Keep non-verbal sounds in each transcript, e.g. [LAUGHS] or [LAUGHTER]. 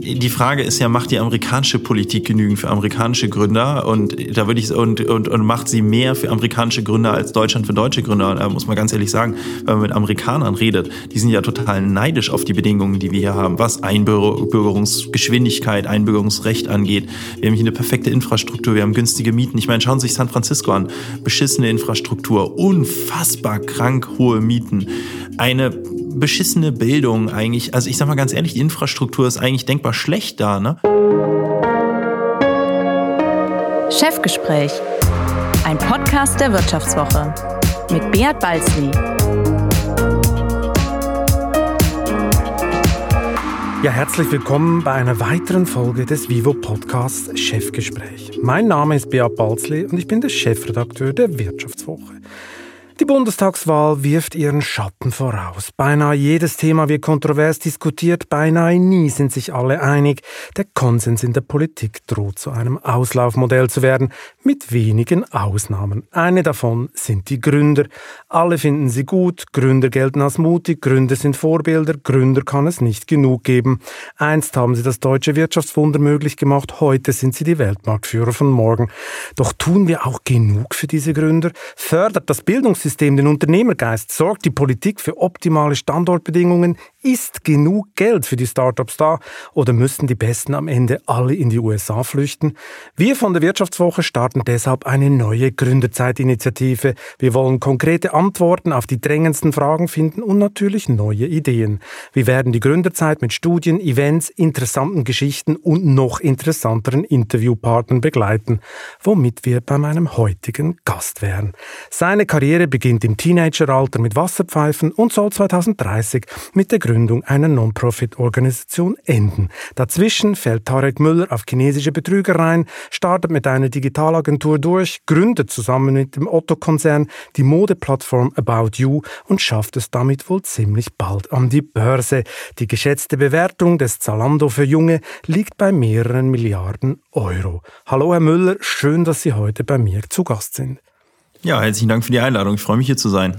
die Frage ist ja, macht die amerikanische Politik genügend für amerikanische Gründer? Und da würde ich und, und, und macht sie mehr für amerikanische Gründer als Deutschland für deutsche Gründer? Da muss man ganz ehrlich sagen, wenn man mit Amerikanern redet, die sind ja total neidisch auf die Bedingungen, die wir hier haben, was Einbürgerungsgeschwindigkeit, Einbürgerungsrecht angeht. Wir haben hier eine perfekte Infrastruktur, wir haben günstige Mieten. Ich meine, schauen Sie sich San Francisco an. Beschissene Infrastruktur, unfassbar krank hohe Mieten, eine beschissene Bildung eigentlich. Also ich sag mal ganz ehrlich, die Infrastruktur ist eigentlich denkbar schlecht da, ne? Chefgespräch. Ein Podcast der Wirtschaftswoche mit Beat Balzli. Ja, herzlich willkommen bei einer weiteren Folge des Vivo Podcasts Chefgespräch. Mein Name ist Beat Balzli und ich bin der Chefredakteur der Wirtschaftswoche. Die Bundestagswahl wirft ihren Schatten voraus. Beinahe jedes Thema wird kontrovers diskutiert, beinahe nie sind sich alle einig. Der Konsens in der Politik droht zu einem Auslaufmodell zu werden, mit wenigen Ausnahmen. Eine davon sind die Gründer. Alle finden sie gut, Gründer gelten als mutig, Gründer sind Vorbilder, Gründer kann es nicht genug geben. Einst haben sie das deutsche Wirtschaftswunder möglich gemacht, heute sind sie die Weltmarktführer von morgen. Doch tun wir auch genug für diese Gründer? Fördert das Bildungssystem Bildungssystem den Unternehmergeist? Sorgt die Politik für optimale Standortbedingungen? Ist genug Geld für die Startups da oder müssten die Besten am Ende alle in die USA flüchten? Wir von der Wirtschaftswoche starten deshalb eine neue Gründerzeitinitiative. Wir wollen konkrete Antworten auf die drängendsten Fragen finden und natürlich neue Ideen. Wir werden die Gründerzeit mit Studien, Events, interessanten Geschichten und noch interessanteren Interviewpartnern begleiten, womit wir bei meinem heutigen Gast wären. Seine Karriere beginnt im Teenageralter mit Wasserpfeifen und soll 2030 mit der Gründung Gründung einer Non-Profit-Organisation enden. Dazwischen fällt Tarek Müller auf chinesische Betrügereien, startet mit einer Digitalagentur durch, gründet zusammen mit dem Otto-Konzern die Modeplattform About You und schafft es damit wohl ziemlich bald an die Börse. Die geschätzte Bewertung des Zalando für Junge liegt bei mehreren Milliarden Euro. Hallo Herr Müller, schön, dass Sie heute bei mir zu Gast sind. Ja, herzlichen Dank für die Einladung. Ich freue mich hier zu sein.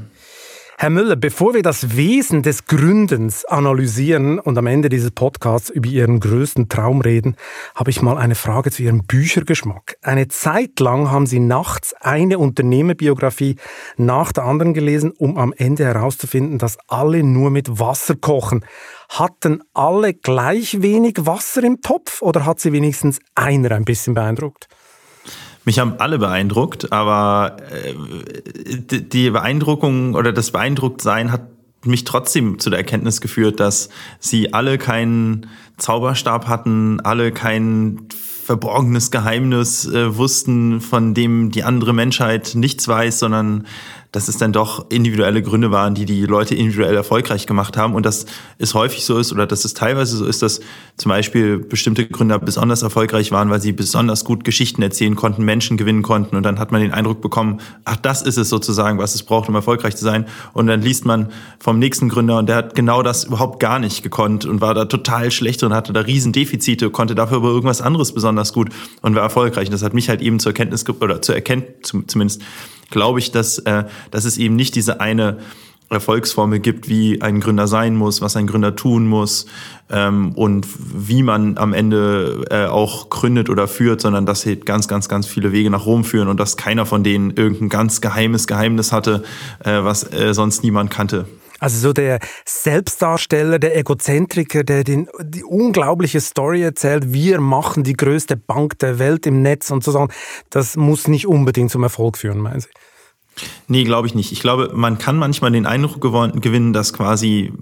Herr Müller, bevor wir das Wesen des Gründens analysieren und am Ende dieses Podcasts über Ihren größten Traum reden, habe ich mal eine Frage zu Ihrem Büchergeschmack. Eine Zeit lang haben Sie nachts eine Unternehmerbiografie nach der anderen gelesen, um am Ende herauszufinden, dass alle nur mit Wasser kochen. Hatten alle gleich wenig Wasser im Topf oder hat Sie wenigstens einer ein bisschen beeindruckt? Mich haben alle beeindruckt, aber äh, die Beeindruckung oder das Beeindrucktsein hat mich trotzdem zu der Erkenntnis geführt, dass sie alle keinen Zauberstab hatten, alle kein verborgenes Geheimnis äh, wussten, von dem die andere Menschheit nichts weiß, sondern dass es dann doch individuelle Gründe waren, die die Leute individuell erfolgreich gemacht haben. Und dass es häufig so ist oder dass es teilweise so ist, dass zum Beispiel bestimmte Gründer besonders erfolgreich waren, weil sie besonders gut Geschichten erzählen konnten, Menschen gewinnen konnten. Und dann hat man den Eindruck bekommen, ach, das ist es sozusagen, was es braucht, um erfolgreich zu sein. Und dann liest man vom nächsten Gründer und der hat genau das überhaupt gar nicht gekonnt und war da total schlecht und hatte da Riesendefizite, konnte dafür aber irgendwas anderes besonders gut und war erfolgreich. Und das hat mich halt eben zur Erkenntnis oder zur Erkenntnis zumindest glaube ich, dass, äh, dass es eben nicht diese eine Erfolgsformel gibt, wie ein Gründer sein muss, was ein Gründer tun muss ähm, und wie man am Ende äh, auch gründet oder führt, sondern dass hier ganz, ganz, ganz viele Wege nach Rom führen und dass keiner von denen irgendein ganz geheimes Geheimnis hatte, äh, was äh, sonst niemand kannte. Also so der Selbstdarsteller, der Egozentriker, der den, die unglaubliche Story erzählt, wir machen die größte Bank der Welt im Netz und so Sachen, das muss nicht unbedingt zum Erfolg führen, meinen Sie? Nee, glaube ich nicht. Ich glaube, man kann manchmal den Eindruck gewinnen, dass quasi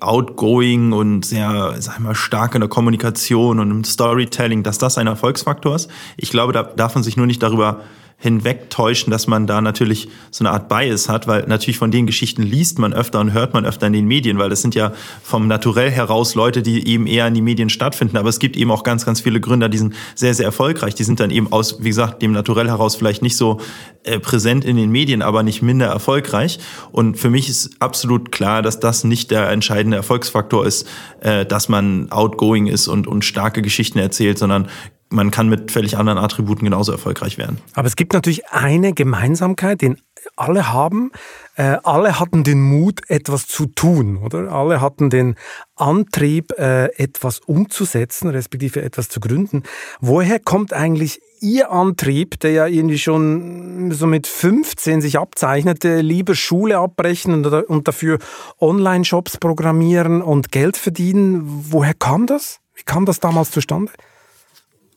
outgoing und sehr, sag mal, stark in der Kommunikation und im Storytelling, dass das ein Erfolgsfaktor ist. Ich glaube, da darf man sich nur nicht darüber hinwegtäuschen, dass man da natürlich so eine Art Bias hat, weil natürlich von den Geschichten liest man öfter und hört man öfter in den Medien, weil das sind ja vom Naturell heraus Leute, die eben eher in die Medien stattfinden. Aber es gibt eben auch ganz, ganz viele Gründer, die sind sehr, sehr erfolgreich. Die sind dann eben aus, wie gesagt, dem Naturell heraus vielleicht nicht so äh, präsent in den Medien, aber nicht minder erfolgreich. Und für mich ist absolut klar, dass das nicht der entscheidende Erfolgsfaktor ist, äh, dass man outgoing ist und, und starke Geschichten erzählt, sondern man kann mit völlig anderen Attributen genauso erfolgreich werden. Aber es gibt natürlich eine Gemeinsamkeit, den alle haben. Äh, alle hatten den Mut, etwas zu tun, oder? Alle hatten den Antrieb, äh, etwas umzusetzen, respektive etwas zu gründen. Woher kommt eigentlich Ihr Antrieb, der ja irgendwie schon so mit 15 sich abzeichnete, lieber Schule abbrechen und, und dafür Online-Shops programmieren und Geld verdienen? Woher kam das? Wie kam das damals zustande?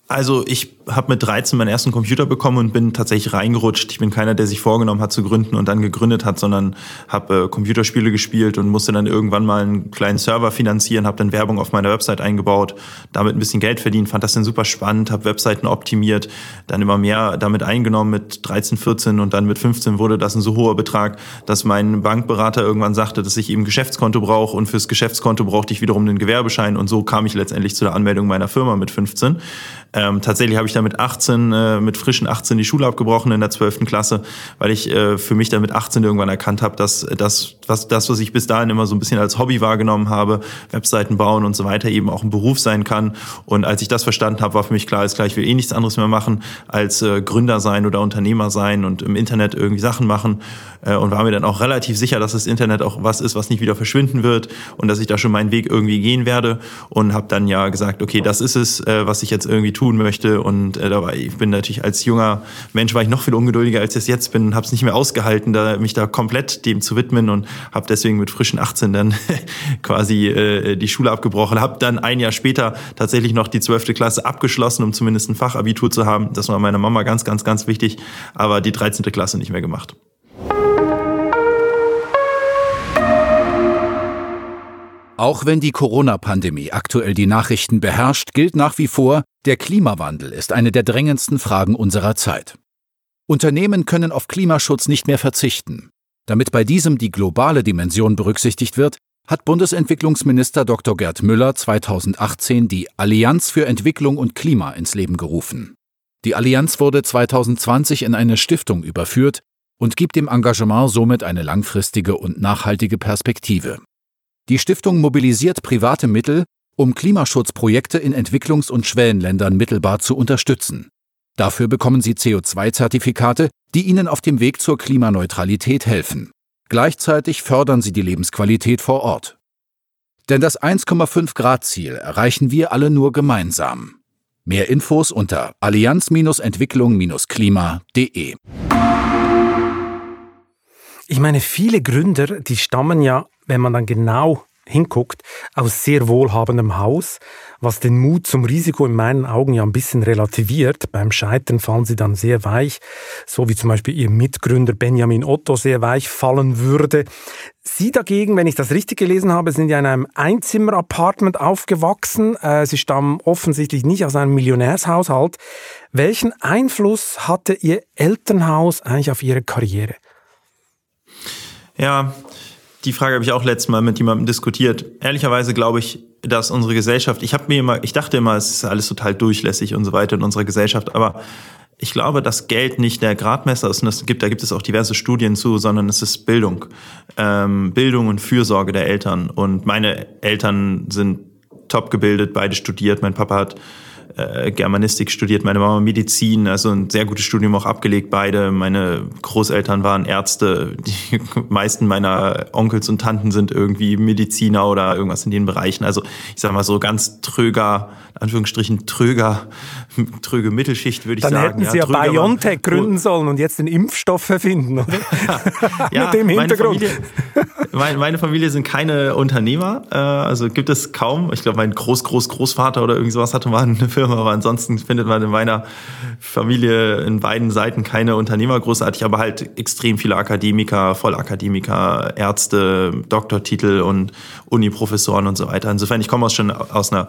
Also ich habe mit 13 meinen ersten Computer bekommen und bin tatsächlich reingerutscht. Ich bin keiner, der sich vorgenommen hat zu gründen und dann gegründet hat, sondern habe äh, Computerspiele gespielt und musste dann irgendwann mal einen kleinen Server finanzieren, habe dann Werbung auf meiner Website eingebaut, damit ein bisschen Geld verdient, fand das dann super spannend, habe Webseiten optimiert, dann immer mehr damit eingenommen mit 13, 14 und dann mit 15 wurde das ein so hoher Betrag, dass mein Bankberater irgendwann sagte, dass ich eben Geschäftskonto brauche und fürs Geschäftskonto brauchte ich wiederum den Gewerbeschein und so kam ich letztendlich zu der Anmeldung meiner Firma mit 15. Ähm, tatsächlich habe ich da mit 18, äh, mit frischen 18 die Schule abgebrochen in der 12. Klasse, weil ich äh, für mich dann mit 18 irgendwann erkannt habe, dass das, was, das, was ich bis dahin immer so ein bisschen als Hobby wahrgenommen habe, Webseiten bauen und so weiter, eben auch ein Beruf sein kann. Und als ich das verstanden habe, war für mich klar, ist klar, ich will eh nichts anderes mehr machen, als äh, Gründer sein oder Unternehmer sein und im Internet irgendwie Sachen machen. Äh, und war mir dann auch relativ sicher, dass das Internet auch was ist, was nicht wieder verschwinden wird und dass ich da schon meinen Weg irgendwie gehen werde. Und habe dann ja gesagt, okay, das ist es, äh, was ich jetzt irgendwie tue tun möchte. Und äh, da war, ich bin natürlich als junger Mensch war ich noch viel ungeduldiger, als ich es jetzt bin. Habe es nicht mehr ausgehalten, da mich da komplett dem zu widmen und habe deswegen mit frischen 18 dann [LAUGHS] quasi äh, die Schule abgebrochen. Habe dann ein Jahr später tatsächlich noch die 12. Klasse abgeschlossen, um zumindest ein Fachabitur zu haben. Das war meiner Mama ganz, ganz, ganz wichtig. Aber die 13. Klasse nicht mehr gemacht. Auch wenn die Corona-Pandemie aktuell die Nachrichten beherrscht, gilt nach wie vor, der Klimawandel ist eine der drängendsten Fragen unserer Zeit. Unternehmen können auf Klimaschutz nicht mehr verzichten. Damit bei diesem die globale Dimension berücksichtigt wird, hat Bundesentwicklungsminister Dr. Gerd Müller 2018 die Allianz für Entwicklung und Klima ins Leben gerufen. Die Allianz wurde 2020 in eine Stiftung überführt und gibt dem Engagement somit eine langfristige und nachhaltige Perspektive. Die Stiftung mobilisiert private Mittel, um Klimaschutzprojekte in Entwicklungs- und Schwellenländern mittelbar zu unterstützen. Dafür bekommen sie CO2-Zertifikate, die ihnen auf dem Weg zur Klimaneutralität helfen. Gleichzeitig fördern sie die Lebensqualität vor Ort. Denn das 1,5 Grad Ziel erreichen wir alle nur gemeinsam. Mehr Infos unter allianz-entwicklung-klima.de. Ich meine, viele Gründer, die stammen ja, wenn man dann genau hinguckt, aus sehr wohlhabendem Haus, was den Mut zum Risiko in meinen Augen ja ein bisschen relativiert. Beim Scheitern fallen sie dann sehr weich, so wie zum Beispiel ihr Mitgründer Benjamin Otto sehr weich fallen würde. Sie dagegen, wenn ich das richtig gelesen habe, sind ja in einem Einzimmer-Apartment aufgewachsen. Äh, sie stammen offensichtlich nicht aus einem Millionärshaushalt. Welchen Einfluss hatte Ihr Elternhaus eigentlich auf Ihre Karriere? Ja, die Frage habe ich auch letztes Mal mit jemandem diskutiert. Ehrlicherweise glaube ich, dass unsere Gesellschaft, ich habe mir immer, ich dachte immer, es ist alles total durchlässig und so weiter in unserer Gesellschaft, aber ich glaube, dass Geld nicht der Gradmesser ist und das gibt, da gibt es auch diverse Studien zu, sondern es ist Bildung. Ähm, Bildung und Fürsorge der Eltern. Und meine Eltern sind top gebildet, beide studiert. Mein Papa hat äh, Germanistik studiert, meine Mama Medizin, also ein sehr gutes Studium auch abgelegt, beide. Meine Großeltern waren Ärzte, die [LAUGHS] meisten meiner Onkels und Tanten sind irgendwie Mediziner oder irgendwas in den Bereichen. Also ich sag mal so ganz tröger, Anführungsstrichen tröger, [LAUGHS] tröge Mittelschicht würde ich Dann sagen. Dann hätten Sie ja, ja BioNTech gründen sollen und jetzt den Impfstoff erfinden, oder? [LAUGHS] ja, Mit dem Hintergrund. Meine Familie, meine Familie sind keine Unternehmer, äh, also gibt es kaum. Ich glaube, mein Groß, Groß, Großvater oder irgend sowas hatte mal eine Firma, aber ansonsten findet man in meiner Familie in beiden Seiten keine Unternehmer großartig, aber halt extrem viele Akademiker, Vollakademiker, Ärzte, Doktortitel und Uniprofessoren und so weiter. Insofern, ich komme aus schon aus einer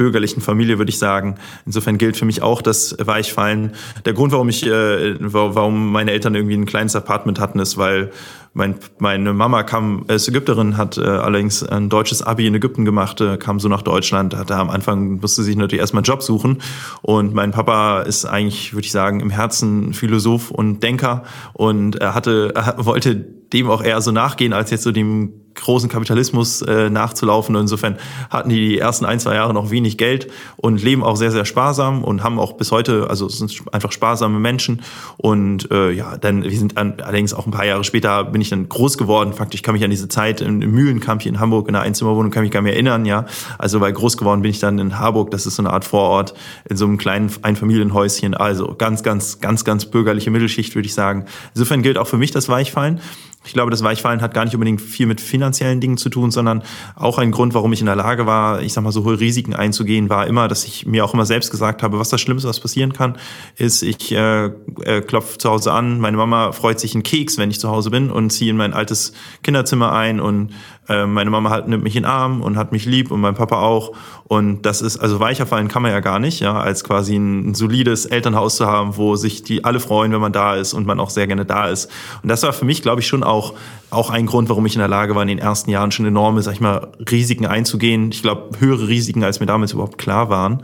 bürgerlichen Familie, würde ich sagen. Insofern gilt für mich auch das Weichfallen. Der Grund, warum ich, äh, warum meine Eltern irgendwie ein kleines Apartment hatten, ist, weil mein, meine Mama kam, ist Ägypterin, hat äh, allerdings ein deutsches Abi in Ägypten gemacht, äh, kam so nach Deutschland, hatte am Anfang, musste sich natürlich erstmal einen Job suchen. Und mein Papa ist eigentlich, würde ich sagen, im Herzen Philosoph und Denker und er hatte, er wollte dem auch eher so nachgehen, als jetzt so dem großen Kapitalismus äh, nachzulaufen. Insofern hatten die die ersten ein, zwei Jahre noch wenig Geld und leben auch sehr, sehr sparsam und haben auch bis heute, also sind einfach sparsame Menschen. Und äh, ja, dann, wir sind an, allerdings auch ein paar Jahre später bin ich dann groß geworden. Faktisch kann mich an diese Zeit im, im Mühlenkamp hier in Hamburg in einer Einzimmerwohnung kann mich gar nicht erinnern, ja. Also weil groß geworden bin ich dann in Harburg, das ist so eine Art Vorort, in so einem kleinen Einfamilienhäuschen. Also ganz, ganz, ganz, ganz bürgerliche Mittelschicht, würde ich sagen. Insofern gilt auch für mich das Weichfallen. Ich glaube, das Weichfallen hat gar nicht unbedingt viel mit finanziellen Dingen zu tun, sondern auch ein Grund, warum ich in der Lage war, ich sag mal, so hohe Risiken einzugehen, war immer, dass ich mir auch immer selbst gesagt habe, was das Schlimmste, was passieren kann, ist, ich äh, äh, klopfe zu Hause an, meine Mama freut sich einen Keks, wenn ich zu Hause bin und ziehe in mein altes Kinderzimmer ein und äh, meine Mama halt, nimmt mich in den Arm und hat mich lieb und mein Papa auch. Und das ist, also weicher fallen kann man ja gar nicht, ja, als quasi ein, ein solides Elternhaus zu haben, wo sich die alle freuen, wenn man da ist und man auch sehr gerne da ist. Und das war für mich, glaube ich, schon auch, auch ein Grund, warum ich in der Lage war, in den ersten Jahren schon enorme, sag ich mal, Risiken einzugehen. Ich glaube, höhere Risiken, als mir damals überhaupt klar waren.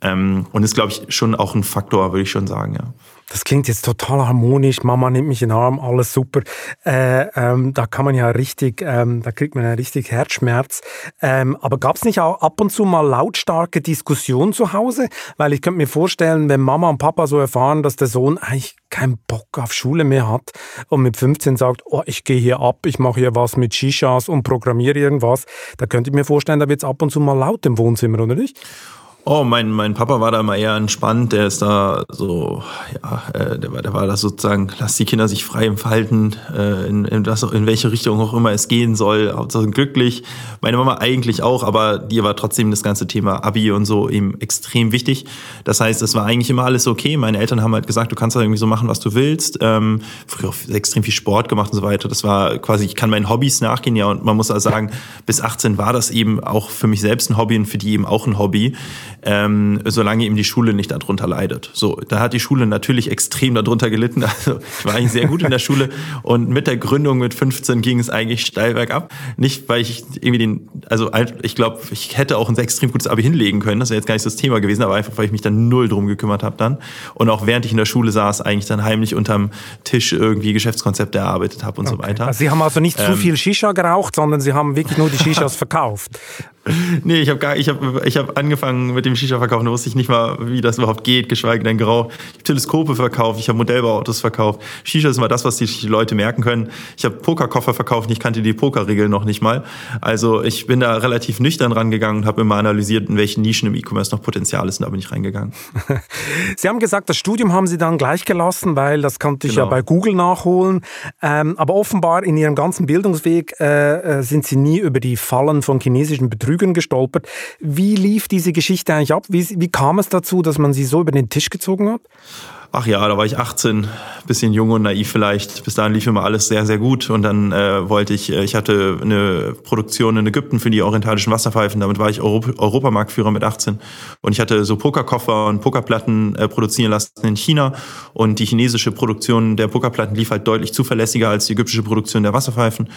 Ähm, und ist, glaube ich, schon auch ein Faktor, würde ich schon sagen, ja. Das klingt jetzt total harmonisch. Mama nimmt mich in den Arm, alles super. Äh, ähm, da kann man ja richtig, ähm, da kriegt man ja richtig Herzschmerz. Ähm, aber gab es nicht auch ab und zu mal lautstarke Diskussionen zu Hause? Weil ich könnte mir vorstellen, wenn Mama und Papa so erfahren, dass der Sohn eigentlich keinen Bock auf Schule mehr hat und mit 15 sagt, oh, ich gehe hier ab, ich mache hier was mit Shishas und programmiere irgendwas, da könnte ich mir vorstellen, da wird es ab und zu mal laut im Wohnzimmer, oder nicht? Oh, mein, mein Papa war da immer eher entspannt. Der ist da so, ja, äh, der, war, der war da sozusagen, lass die Kinder sich frei entfalten, äh, in, in, das, in welche Richtung auch immer es gehen soll. Hauptsache glücklich. Meine Mama eigentlich auch, aber dir war trotzdem das ganze Thema Abi und so eben extrem wichtig. Das heißt, es war eigentlich immer alles okay. Meine Eltern haben halt gesagt, du kannst da irgendwie so machen, was du willst. Ähm, früher auch extrem viel Sport gemacht und so weiter. Das war quasi, ich kann meinen Hobbys nachgehen, ja, und man muss also sagen, bis 18 war das eben auch für mich selbst ein Hobby und für die eben auch ein Hobby ähm, solange ihm die Schule nicht darunter leidet. So, da hat die Schule natürlich extrem darunter gelitten. [LAUGHS] Also ich war eigentlich sehr gut in der Schule und mit der Gründung mit 15 ging es eigentlich steil bergab. Nicht, weil ich irgendwie den, also ich glaube, ich hätte auch ein extrem gutes Abi hinlegen können. Das wäre jetzt gar nicht das Thema gewesen, aber einfach, weil ich mich dann null drum gekümmert habe dann. Und auch während ich in der Schule saß, eigentlich dann heimlich unterm Tisch irgendwie Geschäftskonzepte erarbeitet habe und okay. so weiter. Also Sie haben also nicht ähm, zu viel Shisha geraucht, sondern Sie haben wirklich nur die Shishas [LAUGHS] verkauft. [LAUGHS] nee, ich habe gar, ich habe, ich habe angefangen mit dem Shisha verkaufen, da wusste ich nicht mal, wie das überhaupt geht, geschweige denn grau. Ich habe Teleskope verkauft, ich habe Modellbauautos verkauft. Shisha ist immer das, was die Leute merken können. Ich habe Pokerkoffer verkauft, ich kannte die Pokerregeln noch nicht mal. Also ich bin da relativ nüchtern rangegangen und habe immer analysiert, in welchen Nischen im E-Commerce noch Potenzial ist und da bin ich reingegangen. [LAUGHS] Sie haben gesagt, das Studium haben Sie dann gleich gelassen, weil das konnte ich genau. ja bei Google nachholen. Ähm, aber offenbar in Ihrem ganzen Bildungsweg äh, äh sind Sie nie über die Fallen von chinesischen Betrügern Lügen gestolpert. Wie lief diese Geschichte eigentlich ab? Wie, wie kam es dazu, dass man sie so über den Tisch gezogen hat? Ach ja, da war ich 18, bisschen jung und naiv vielleicht. Bis dahin lief immer alles sehr, sehr gut. Und dann äh, wollte ich, äh, ich hatte eine Produktion in Ägypten für die orientalischen Wasserpfeifen. Damit war ich Europ Europamarktführer mit 18. Und ich hatte so Pokerkoffer und Pokerplatten äh, produzieren lassen in China. Und die chinesische Produktion der Pokerplatten lief halt deutlich zuverlässiger als die ägyptische Produktion der Wasserpfeifen.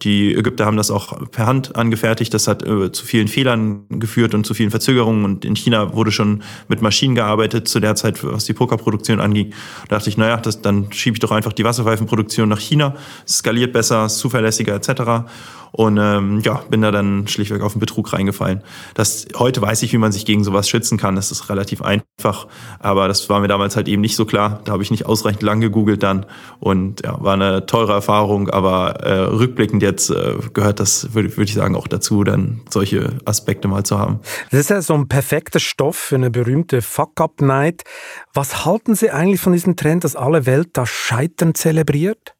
Die Ägypter haben das auch per Hand angefertigt. Das hat äh, zu vielen Fehlern geführt und zu vielen Verzögerungen. Und in China wurde schon mit Maschinen gearbeitet zu der Zeit, was die Pokerproduktion anging. Da dachte ich, naja, das, dann schiebe ich doch einfach die Wasserpfeifenproduktion nach China, skaliert besser, zuverlässiger etc. Und ähm, ja, bin da dann schlichtweg auf den Betrug reingefallen. Das, heute weiß ich, wie man sich gegen sowas schützen kann. Das ist relativ einfach. Aber das war mir damals halt eben nicht so klar. Da habe ich nicht ausreichend lang gegoogelt dann. Und ja, war eine teure Erfahrung. Aber äh, rückblickend jetzt äh, gehört das, würde würd ich sagen, auch dazu, dann solche Aspekte mal zu haben. Das ist ja so ein perfekter Stoff für eine berühmte Fuck-Up-Night. Was halten Sie eigentlich von diesem Trend, dass alle Welt das Scheitern zelebriert?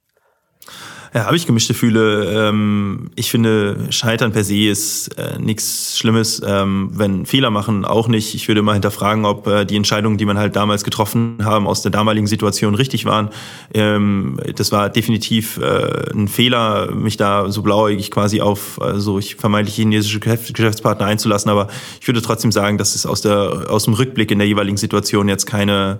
Ja, habe ich gemischte Gefühle. Ähm, ich finde, Scheitern per se ist äh, nichts Schlimmes. Ähm, wenn Fehler machen, auch nicht. Ich würde mal hinterfragen, ob äh, die Entscheidungen, die man halt damals getroffen haben, aus der damaligen Situation richtig waren. Ähm, das war definitiv äh, ein Fehler, mich da so blauäugig quasi auf äh, so ich vermeintlich chinesische Geschäftspartner einzulassen. Aber ich würde trotzdem sagen, dass es aus der aus dem Rückblick in der jeweiligen Situation jetzt keine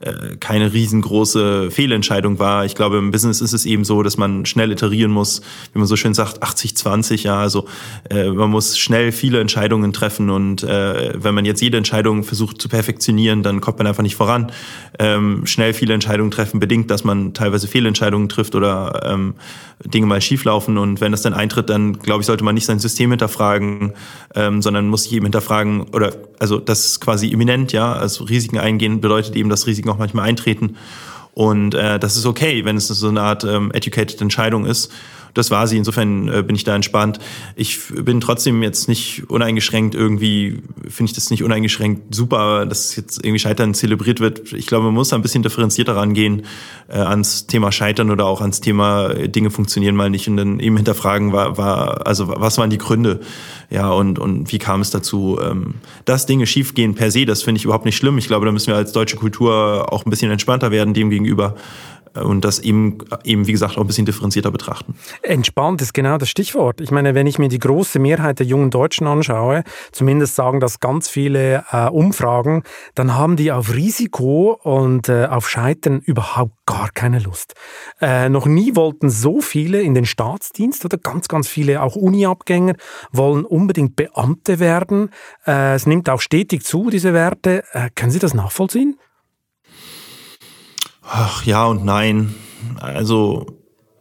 äh, keine riesengroße Fehlentscheidung war. Ich glaube, im Business ist es eben so, dass man schnell iterieren muss, wie man so schön sagt, 80-20, ja, also äh, man muss schnell viele Entscheidungen treffen und äh, wenn man jetzt jede Entscheidung versucht zu perfektionieren, dann kommt man einfach nicht voran. Ähm, schnell viele Entscheidungen treffen bedingt, dass man teilweise Fehlentscheidungen trifft oder ähm, Dinge mal schieflaufen und wenn das dann eintritt, dann glaube ich, sollte man nicht sein System hinterfragen, ähm, sondern muss sich eben hinterfragen oder also das ist quasi imminent, ja, also Risiken eingehen bedeutet eben, dass Risiken auch manchmal eintreten. Und äh, das ist okay, wenn es so eine Art ähm, educated Entscheidung ist das war sie. Insofern äh, bin ich da entspannt. Ich bin trotzdem jetzt nicht uneingeschränkt irgendwie, finde ich das nicht uneingeschränkt super, dass jetzt irgendwie Scheitern zelebriert wird. Ich glaube, man muss da ein bisschen differenzierter rangehen äh, ans Thema Scheitern oder auch ans Thema äh, Dinge funktionieren mal nicht und dann eben hinterfragen, war, war, also was waren die Gründe? Ja, und, und wie kam es dazu? Ähm, dass Dinge schiefgehen per se, das finde ich überhaupt nicht schlimm. Ich glaube, da müssen wir als deutsche Kultur auch ein bisschen entspannter werden dem gegenüber und das eben, eben, wie gesagt, auch ein bisschen differenzierter betrachten. Entspannt ist genau das Stichwort. Ich meine, wenn ich mir die große Mehrheit der jungen Deutschen anschaue, zumindest sagen das ganz viele äh, Umfragen, dann haben die auf Risiko und äh, auf Scheitern überhaupt gar keine Lust. Äh, noch nie wollten so viele in den Staatsdienst oder ganz, ganz viele auch Uni-Abgänger wollen unbedingt Beamte werden. Äh, es nimmt auch stetig zu, diese Werte. Äh, können Sie das nachvollziehen? Ach, ja und nein. Also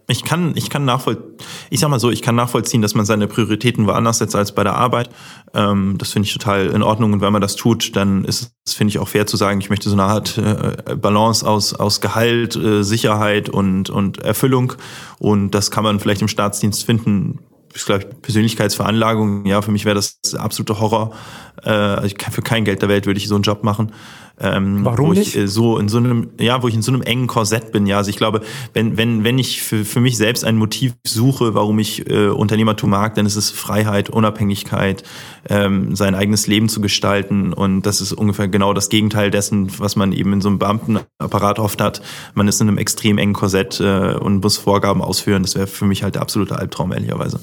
ich kann, ich kann nachvollziehen, ich sag mal so, ich kann nachvollziehen, dass man seine Prioritäten woanders setzt als bei der Arbeit. Ähm, das finde ich total in Ordnung. Und wenn man das tut, dann ist es, finde ich, auch fair zu sagen, ich möchte so eine Art äh, Balance aus, aus Gehalt, äh, Sicherheit und, und Erfüllung. Und das kann man vielleicht im Staatsdienst finden. Ich glaube, Persönlichkeitsveranlagung, ja, für mich wäre das absolute Horror. Äh, für kein Geld der Welt würde ich so einen Job machen. Ähm, Warum wo nicht? ich äh, so in so einem, ja, wo ich in so einem engen Korsett bin. Ja, also ich glaube, wenn wenn wenn ich für, für mich selbst ein Motiv suche, warum ich äh, Unternehmertum mag, dann ist es Freiheit, Unabhängigkeit, ähm, sein eigenes Leben zu gestalten und das ist ungefähr genau das Gegenteil dessen, was man eben in so einem Beamtenapparat oft hat. Man ist in einem extrem engen Korsett äh, und muss Vorgaben ausführen. Das wäre für mich halt der absolute Albtraum ehrlicherweise.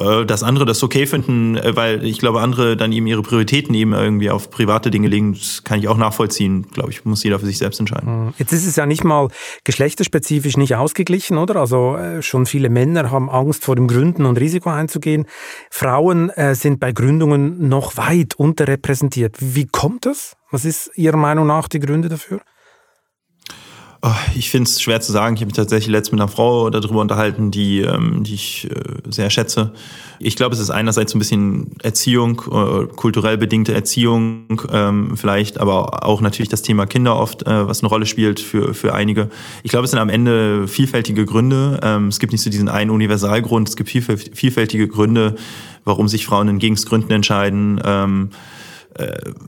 Äh, das andere, das okay finden, äh, weil ich glaube, andere dann eben ihre Prioritäten eben irgendwie auf private Dinge legen, das kann ich auch nachvollziehen nachvollziehen, glaube ich, muss jeder für sich selbst entscheiden. Hm. Jetzt ist es ja nicht mal geschlechterspezifisch nicht ausgeglichen, oder? Also äh, schon viele Männer haben Angst vor dem Gründen und Risiko einzugehen. Frauen äh, sind bei Gründungen noch weit unterrepräsentiert. Wie kommt das? Was ist Ihrer Meinung nach die Gründe dafür? Oh, ich finde es schwer zu sagen. Ich habe mich tatsächlich letztens mit einer Frau darüber unterhalten, die, ähm, die ich äh, sehr schätze. Ich glaube, es ist einerseits so ein bisschen Erziehung, äh, kulturell bedingte Erziehung, ähm, vielleicht, aber auch natürlich das Thema Kinder oft, äh, was eine Rolle spielt für, für einige. Ich glaube, es sind am Ende vielfältige Gründe. Ähm, es gibt nicht so diesen einen Universalgrund. Es gibt vielfältige Gründe, warum sich Frauen in Gegensgründen entscheiden. Ähm, äh,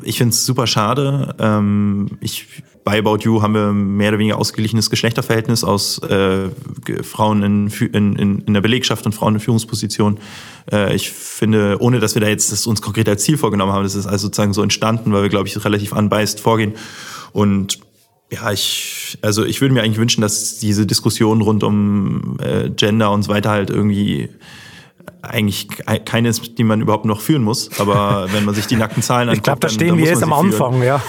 ich finde es super schade. Ähm, ich bei About You haben wir mehr oder weniger ausgeglichenes Geschlechterverhältnis aus äh, Frauen in, in, in der Belegschaft und Frauen in Führungspositionen. Äh, ich finde, ohne dass wir da jetzt das uns konkret als Ziel vorgenommen haben, das ist also sozusagen so entstanden, weil wir, glaube ich, relativ unbiased vorgehen. Und ja, ich, also ich würde mir eigentlich wünschen, dass diese Diskussion rund um äh, Gender und so weiter halt irgendwie eigentlich keine ist, die man überhaupt noch führen muss. Aber wenn man sich die nackten Zahlen anguckt, ich glaube, da stehen dann, wir jetzt am Anfang, ja.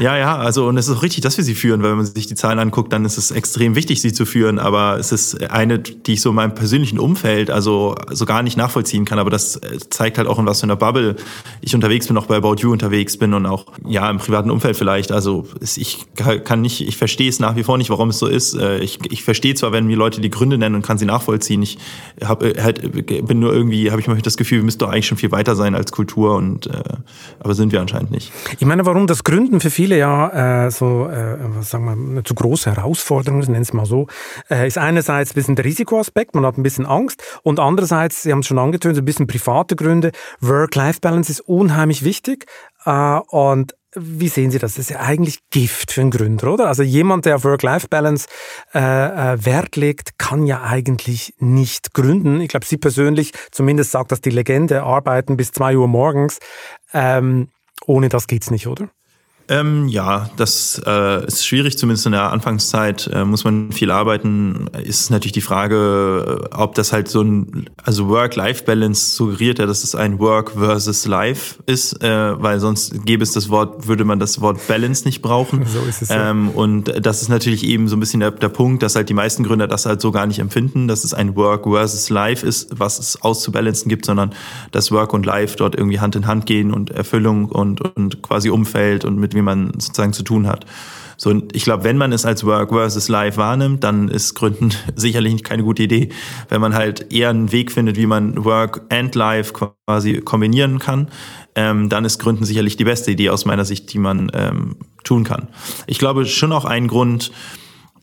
Ja, ja, also und es ist auch richtig, dass wir sie führen, weil wenn man sich die Zahlen anguckt, dann ist es extrem wichtig, sie zu führen. Aber es ist eine, die ich so in meinem persönlichen Umfeld also so gar nicht nachvollziehen kann. Aber das äh, zeigt halt auch, in was für einer Bubble ich unterwegs bin, auch bei About You unterwegs bin und auch ja im privaten Umfeld vielleicht. Also ich kann nicht, ich verstehe es nach wie vor nicht, warum es so ist. Äh, ich, ich verstehe zwar, wenn mir Leute die Gründe nennen und kann sie nachvollziehen. Ich hab, äh, halt, bin nur irgendwie, habe ich mal das Gefühl, wir müssten doch eigentlich schon viel weiter sein als Kultur und aber sind wir anscheinend nicht. Ich meine, warum das Gründen für viele viele ja äh, so, äh, sagen wir, eine zu große Herausforderung, nennen es mal so, äh, ist einerseits ein bisschen der Risikoaspekt, man hat ein bisschen Angst und andererseits, Sie haben es schon angetönt, so ein bisschen private Gründe. Work-Life-Balance ist unheimlich wichtig äh, und wie sehen Sie das? Das ist ja eigentlich Gift für einen Gründer, oder? Also jemand, der auf Work-Life-Balance äh, äh, Wert legt, kann ja eigentlich nicht gründen. Ich glaube, Sie persönlich, zumindest sagt das die Legende, arbeiten bis zwei Uhr morgens. Ähm, ohne das geht's nicht, oder? Ähm, ja, das äh, ist schwierig, zumindest in der Anfangszeit äh, muss man viel arbeiten. Ist natürlich die Frage, äh, ob das halt so ein, also Work-Life-Balance suggeriert ja, dass es ein Work versus Life ist, äh, weil sonst gäbe es das Wort, würde man das Wort Balance nicht brauchen. [LAUGHS] So ist es. Ja. Ähm, und das ist natürlich eben so ein bisschen der, der Punkt, dass halt die meisten Gründer das halt so gar nicht empfinden, dass es ein Work versus Life ist, was es auszubalancen gibt, sondern dass Work und Life dort irgendwie Hand in Hand gehen und Erfüllung und, und quasi Umfeld und mit wie man sozusagen zu tun hat. So, und ich glaube, wenn man es als Work versus Life wahrnimmt, dann ist Gründen [LAUGHS] sicherlich keine gute Idee. Wenn man halt eher einen Weg findet, wie man Work and Life quasi kombinieren kann, ähm, dann ist Gründen sicherlich die beste Idee aus meiner Sicht, die man ähm, tun kann. Ich glaube schon auch ein Grund,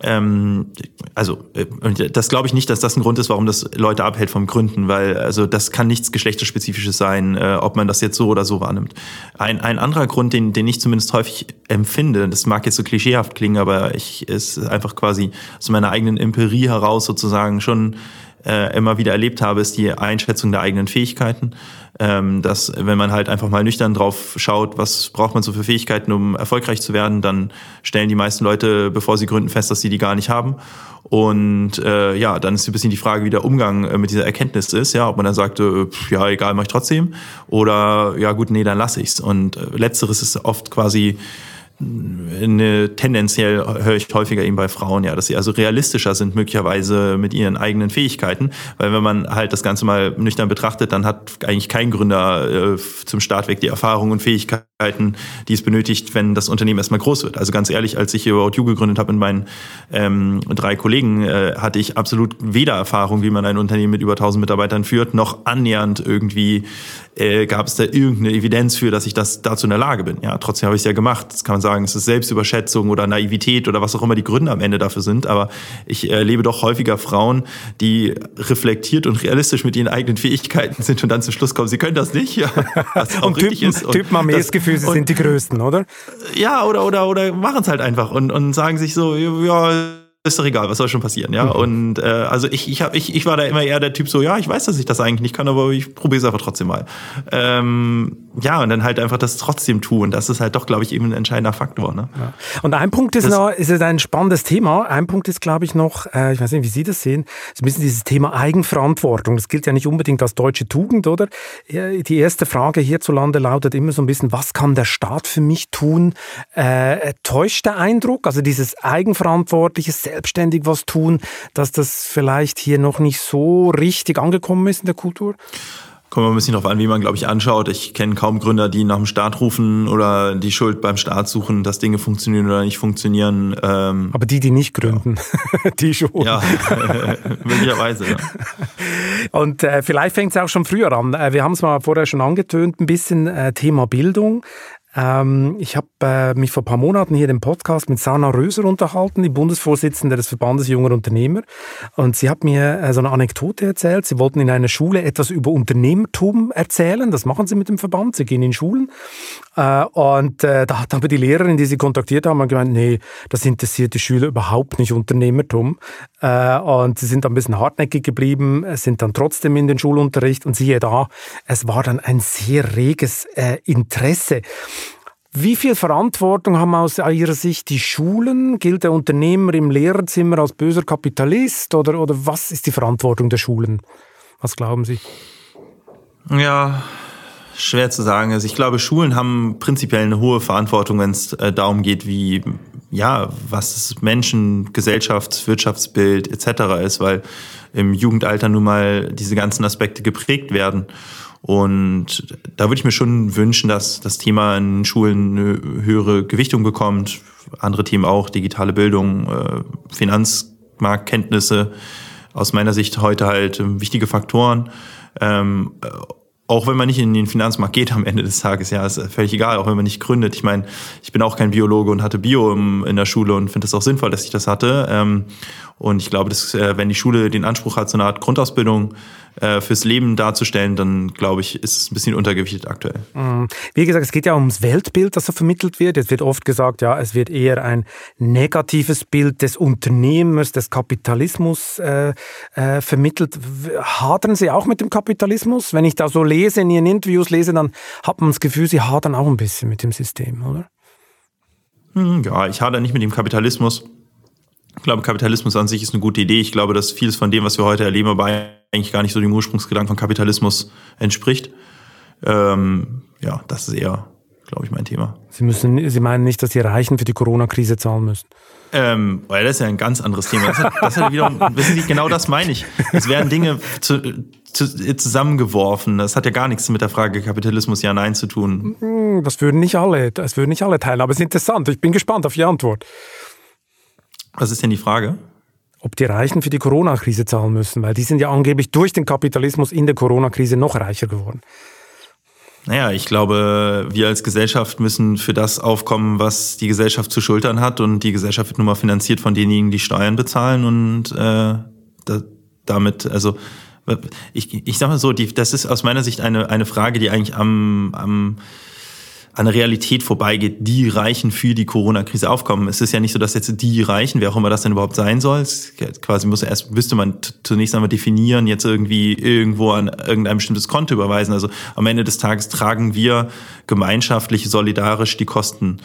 ähm, also äh, das glaube ich nicht, dass das ein Grund ist, warum das Leute abhält vom Gründen, weil also das kann nichts geschlechterspezifisches sein, äh, ob man das jetzt so oder so wahrnimmt. Ein, ein anderer Grund, den, den ich zumindest häufig empfinde, das mag jetzt so klischeehaft klingen, aber ich ist einfach quasi aus meiner eigenen Empirie heraus sozusagen schon äh, immer wieder erlebt habe, ist die Einschätzung der eigenen Fähigkeiten. Ähm, dass wenn man halt einfach mal nüchtern drauf schaut, was braucht man so für Fähigkeiten, um erfolgreich zu werden, dann stellen die meisten Leute, bevor sie gründen, fest, dass sie die gar nicht haben. Und äh, ja, dann ist ein bisschen die Frage, wie der Umgang äh, mit dieser Erkenntnis ist, ja, ob man dann sagt, äh, ja, egal, mach ich trotzdem, oder ja gut, nee, dann lasse ich's. Und äh, letzteres ist oft quasi eine, tendenziell höre ich häufiger eben bei Frauen, ja, dass sie also realistischer sind möglicherweise mit ihren eigenen Fähigkeiten, weil wenn man halt das Ganze mal nüchtern betrachtet, dann hat eigentlich kein Gründer äh, zum Startweg die Erfahrung und Fähigkeiten, die es benötigt, wenn das Unternehmen erstmal groß wird. Also ganz ehrlich, als ich hier About You gegründet habe mit meinen ähm, drei Kollegen, äh, hatte ich absolut weder Erfahrung, wie man ein Unternehmen mit über 1000 Mitarbeitern führt, noch annähernd irgendwie äh, gab es da irgendeine Evidenz für, dass ich das dazu in der Lage bin. Ja, trotzdem habe ich es ja gemacht. Das kann man sagen, es ist Selbstüberschätzung oder Naivität oder was auch immer die Gründe am Ende dafür sind. Aber ich erlebe doch häufiger Frauen, die reflektiert und realistisch mit ihren eigenen Fähigkeiten sind und dann zum Schluss kommen, sie können das nicht. Ja, was auch und richtig Typen, ist. Und Typen haben eh das Gefühl, sie und, sind die Größten, oder? Ja, oder, oder, oder machen es halt einfach und, und sagen sich so, ja, ist doch egal, was soll schon passieren, ja. Mhm. Und äh, also ich, ich, hab, ich, ich war da immer eher der Typ so, ja, ich weiß, dass ich das eigentlich nicht kann, aber ich probiere es einfach trotzdem mal. Ähm, ja, und dann halt einfach das trotzdem tun. Das ist halt doch, glaube ich, eben ein entscheidender Faktor. Ne? Ja. Und ein Punkt ist das, noch, ist ein spannendes Thema. Ein Punkt ist, glaube ich, noch, äh, ich weiß nicht, wie Sie das sehen, so ein bisschen dieses Thema Eigenverantwortung. Das gilt ja nicht unbedingt als deutsche Tugend, oder? Die erste Frage hierzulande lautet immer so ein bisschen, was kann der Staat für mich tun? Äh, täuscht der Eindruck, also dieses eigenverantwortliches selbstständig was tun, dass das vielleicht hier noch nicht so richtig angekommen ist in der Kultur? Kommt ein bisschen darauf an, wie man, glaube ich, anschaut. Ich kenne kaum Gründer, die nach dem Start rufen oder die Schuld beim Start suchen, dass Dinge funktionieren oder nicht funktionieren. Ähm, Aber die, die nicht gründen, ja. [LAUGHS] die schon. Ja, [LAUGHS] möglicherweise. Ja. Und äh, vielleicht fängt es auch schon früher an. Äh, wir haben es mal vorher schon angetönt, ein bisschen äh, Thema Bildung. Ähm, ich habe äh, mich vor ein paar Monaten hier im Podcast mit Sana Röser unterhalten, die Bundesvorsitzende des Verbandes junger Unternehmer. Und sie hat mir äh, so eine Anekdote erzählt. Sie wollten in einer Schule etwas über Unternehmertum erzählen. Das machen sie mit dem Verband. Sie gehen in Schulen. Äh, und äh, da hat aber die Lehrerin, die sie kontaktiert haben, gemeint, nee, das interessiert die Schüler überhaupt nicht Unternehmertum. Äh, und sie sind ein bisschen hartnäckig geblieben, sind dann trotzdem in den Schulunterricht. Und siehe da, es war dann ein sehr reges Interesse. Wie viel Verantwortung haben aus Ihrer Sicht die Schulen? Gilt der Unternehmer im Lehrerzimmer als böser Kapitalist oder, oder was ist die Verantwortung der Schulen? Was glauben Sie? Ja, schwer zu sagen. Also ich glaube, Schulen haben prinzipiell eine hohe Verantwortung, wenn es äh, darum geht, wie ja, was Menschen, Gesellschafts-, Wirtschaftsbild etc. ist, weil im Jugendalter nun mal diese ganzen Aspekte geprägt werden. Und da würde ich mir schon wünschen, dass das Thema in Schulen eine höhere Gewichtung bekommt. Andere Themen auch, digitale Bildung, äh, Finanzmarktkenntnisse, aus meiner Sicht heute halt ähm, wichtige Faktoren. Auch wenn man nicht in den Finanzmarkt geht am Ende des Tages, ja, ist völlig egal, auch wenn man nicht gründet. Ich meine, ich bin auch kein Biologe und hatte Bio im, in der Schule und finde es auch sinnvoll, dass ich das hatte. Ähm, und ich glaube, dass, äh, wenn die Schule den Anspruch hat, so eine Art Grundausbildung äh, fürs Leben darzustellen, dann glaube ich, ist es ein bisschen untergewichtet aktuell. Mhm. Wie gesagt, es geht ja ums Weltbild, das so vermittelt wird. Jetzt wird oft gesagt, ja, es wird eher ein negatives Bild des Unternehmers, des Kapitalismus äh, äh, vermittelt. Hadern Sie auch mit dem Kapitalismus? Wenn ich da so lese, in Ihren Interviews lese, dann hat man das Gefühl, Sie hadern auch ein bisschen mit dem System, oder? Hm, ja, ich hadere nicht mit dem Kapitalismus. Ich glaube, Kapitalismus an sich ist eine gute Idee. Ich glaube, dass vieles von dem, was wir heute erleben, aber eigentlich gar nicht so dem Ursprungsgedanken von Kapitalismus entspricht. Ähm, ja, das ist eher, glaube ich, mein Thema. Sie, müssen, Sie meinen nicht, dass die Reichen für die Corona-Krise zahlen müssen? Ähm, weil das ist ja ein ganz anderes Thema. Das hat, das hat wiederum, [LAUGHS] wissen Sie, genau das meine ich. Es werden Dinge zu, zu, zusammengeworfen. Das hat ja gar nichts mit der Frage Kapitalismus ja nein zu tun. Hm, das würden nicht alle, das würden nicht alle teilen, aber es ist interessant. Ich bin gespannt auf die Antwort. Was ist denn die Frage? Ob die Reichen für die Corona-Krise zahlen müssen, weil die sind ja angeblich durch den Kapitalismus in der Corona-Krise noch reicher geworden. Naja, ich glaube, wir als Gesellschaft müssen für das aufkommen, was die Gesellschaft zu schultern hat. Und die Gesellschaft wird nun mal finanziert von denjenigen, die Steuern bezahlen. Und äh, da, damit, also ich, ich sag mal so, die, das ist aus meiner Sicht eine, eine Frage, die eigentlich am, am an der Realität vorbeigeht, die Reichen für die Corona-Krise aufkommen. Es ist ja nicht so, dass jetzt die Reichen, wer auch immer das denn überhaupt sein soll, es quasi muss erst, müsste man zunächst einmal definieren, jetzt irgendwie irgendwo an irgendein bestimmtes Konto überweisen. Also am Ende des Tages tragen wir gemeinschaftlich, solidarisch die Kosten.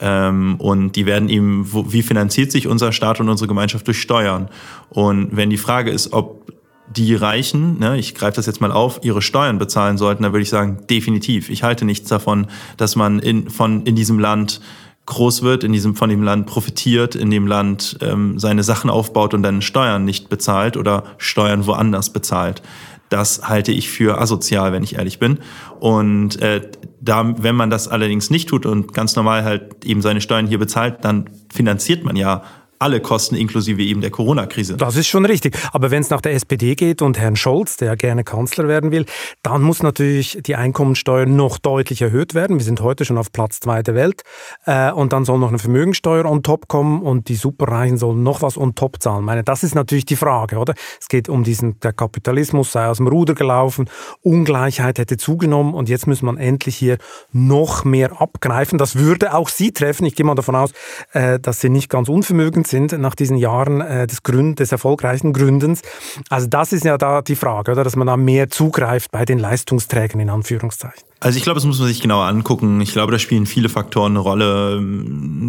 Ähm, und die werden eben, wie finanziert sich unser Staat und unsere Gemeinschaft durch Steuern? Und wenn die Frage ist, ob die Reichen, ne, ich greife das jetzt mal auf, ihre Steuern bezahlen sollten, dann würde ich sagen, definitiv. Ich halte nichts davon, dass man in, von, in diesem Land groß wird, in diesem, von dem Land profitiert, in dem Land ähm, seine Sachen aufbaut und dann Steuern nicht bezahlt oder Steuern woanders bezahlt. Das halte ich für asozial, wenn ich ehrlich bin. Und äh, da, wenn man das allerdings nicht tut und ganz normal halt eben seine Steuern hier bezahlt, dann finanziert man ja alle Kosten inklusive eben der Corona-Krise. Das ist schon richtig. Aber wenn es nach der SPD geht und Herrn Scholz, der gerne Kanzler werden will, dann muss natürlich die Einkommensteuer noch deutlich erhöht werden. Wir sind heute schon auf Platz zwei der Welt. Äh, und dann soll noch eine Vermögensteuer on top kommen und die Superreichen sollen noch was on top zahlen. Ich meine, das ist natürlich die Frage, oder? Es geht um diesen, der Kapitalismus sei aus dem Ruder gelaufen, Ungleichheit hätte zugenommen und jetzt muss man endlich hier noch mehr abgreifen. Das würde auch Sie treffen. Ich gehe mal davon aus, äh, dass Sie nicht ganz unvermögend sind nach diesen Jahren äh, des, Gründ, des erfolgreichen Gründens. Also das ist ja da die Frage, oder? dass man da mehr zugreift bei den Leistungsträgern in Anführungszeichen. Also ich glaube, das muss man sich genauer angucken. Ich glaube, da spielen viele Faktoren eine Rolle.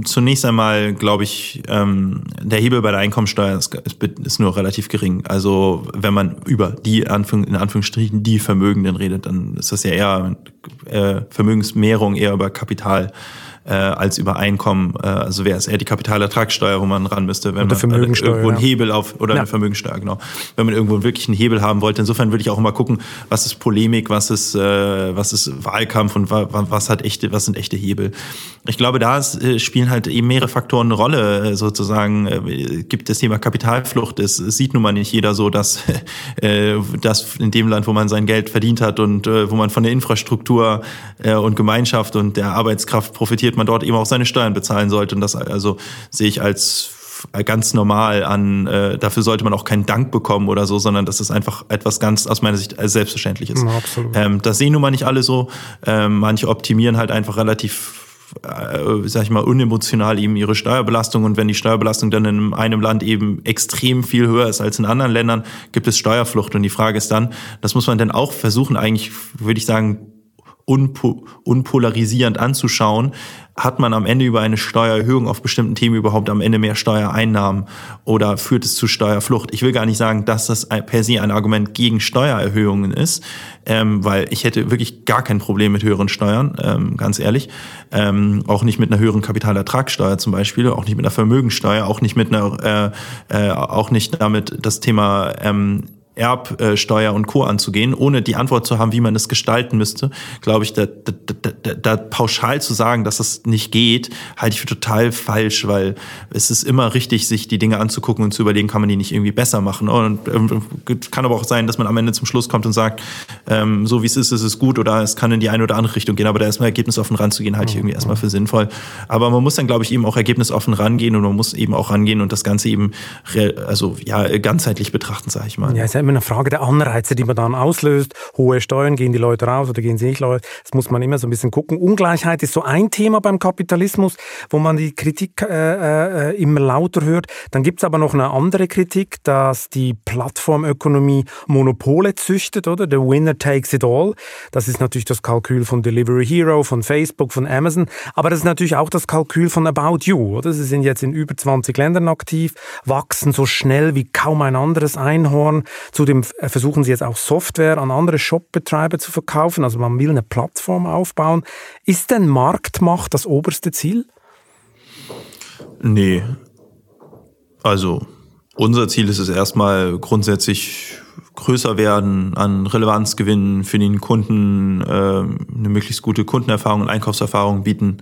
Zunächst einmal glaube ich, ähm, der Hebel bei der Einkommensteuer ist, ist nur relativ gering. Also wenn man über die in Anführungsstrichen die Vermögenden redet, dann ist das ja eher äh, Vermögensmehrung eher über Kapital äh, als über Einkommen. Äh, also wäre es eher die Kapitalertragssteuer, wo man ran müsste, wenn man irgendwo einen Hebel auf oder ja. eine Vermögensteuer, genau. Wenn man irgendwo wirklich einen Hebel haben wollte. Insofern würde ich auch immer gucken, was ist Polemik, was ist, äh, was ist Wahlkampf und wa was hat echte, was sind echte Hebel. Ich glaube, da äh, spielen halt eben mehrere Faktoren eine Rolle. Äh, sozusagen äh, gibt das Thema Kapitalflucht. Es, es sieht nun mal nicht jeder so, dass [LAUGHS] äh, das in dem Land, wo man sein Geld verdient hat und äh, wo man von der Infrastruktur äh, und Gemeinschaft und der Arbeitskraft profitiert, man dort eben auch seine Steuern bezahlen sollte. Und das also sehe ich als ganz normal an. Äh, dafür sollte man auch keinen Dank bekommen oder so, sondern das ist einfach etwas ganz aus meiner Sicht selbstverständliches. Ja, absolut. Ähm, das sehen nun mal nicht alle so. Ähm, manche optimieren halt einfach relativ äh, sag ich mal, unemotional eben ihre Steuerbelastung. Und wenn die Steuerbelastung dann in einem Land eben extrem viel höher ist als in anderen Ländern, gibt es Steuerflucht. Und die Frage ist dann, das muss man dann auch versuchen, eigentlich, würde ich sagen, unpo unpolarisierend anzuschauen, hat man am Ende über eine Steuererhöhung auf bestimmten Themen überhaupt am Ende mehr Steuereinnahmen oder führt es zu Steuerflucht? Ich will gar nicht sagen, dass das per se ein Argument gegen Steuererhöhungen ist, ähm, weil ich hätte wirklich gar kein Problem mit höheren Steuern, ähm, ganz ehrlich. Ähm, auch nicht mit einer höheren Kapitalertragssteuer zum Beispiel, auch nicht mit einer Vermögensteuer, auch nicht mit einer, äh, äh, auch nicht damit das Thema ähm, Erbsteuer und Co. anzugehen, ohne die Antwort zu haben, wie man es gestalten müsste, glaube ich, da, da, da, da pauschal zu sagen, dass das nicht geht, halte ich für total falsch, weil es ist immer richtig, sich die Dinge anzugucken und zu überlegen, kann man die nicht irgendwie besser machen. Und ähm, kann aber auch sein, dass man am Ende zum Schluss kommt und sagt, ähm, so wie es ist, ist es gut oder es kann in die eine oder andere Richtung gehen. Aber da erstmal ergebnisoffen ranzugehen, halte ich irgendwie erstmal für sinnvoll. Aber man muss dann, glaube ich, eben auch ergebnisoffen rangehen und man muss eben auch rangehen und das Ganze eben also ja ganzheitlich betrachten, sage ich mal. Ja, immer eine Frage der Anreize, die man dann auslöst. Hohe Steuern, gehen die Leute raus oder gehen sie nicht raus? Das muss man immer so ein bisschen gucken. Ungleichheit ist so ein Thema beim Kapitalismus, wo man die Kritik äh, äh, immer lauter hört. Dann gibt es aber noch eine andere Kritik, dass die Plattformökonomie Monopole züchtet, oder? The winner takes it all. Das ist natürlich das Kalkül von Delivery Hero, von Facebook, von Amazon. Aber das ist natürlich auch das Kalkül von About You, oder? Sie sind jetzt in über 20 Ländern aktiv, wachsen so schnell wie kaum ein anderes Einhorn. Zudem äh, versuchen sie jetzt auch Software an andere Shopbetreiber zu verkaufen. Also man will eine Plattform aufbauen. Ist denn Marktmacht das oberste Ziel? Nee. Also unser Ziel ist es erstmal grundsätzlich größer werden, an Relevanz gewinnen, für den Kunden äh, eine möglichst gute Kundenerfahrung und Einkaufserfahrung bieten,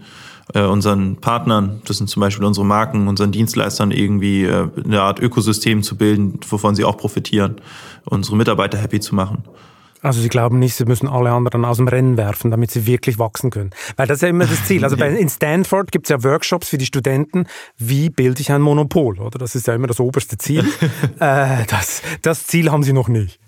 äh, unseren Partnern, das sind zum Beispiel unsere Marken, unseren Dienstleistern irgendwie äh, eine Art Ökosystem zu bilden, wovon sie auch profitieren, unsere Mitarbeiter happy zu machen. Also Sie glauben nicht, Sie müssen alle anderen aus dem Rennen werfen, damit sie wirklich wachsen können. Weil das ist ja immer das Ziel. Also [LAUGHS] bei, in Stanford gibt es ja Workshops für die Studenten, wie bilde ich ein Monopol, oder? Das ist ja immer das oberste Ziel. [LAUGHS] äh, das, das Ziel haben Sie noch nicht.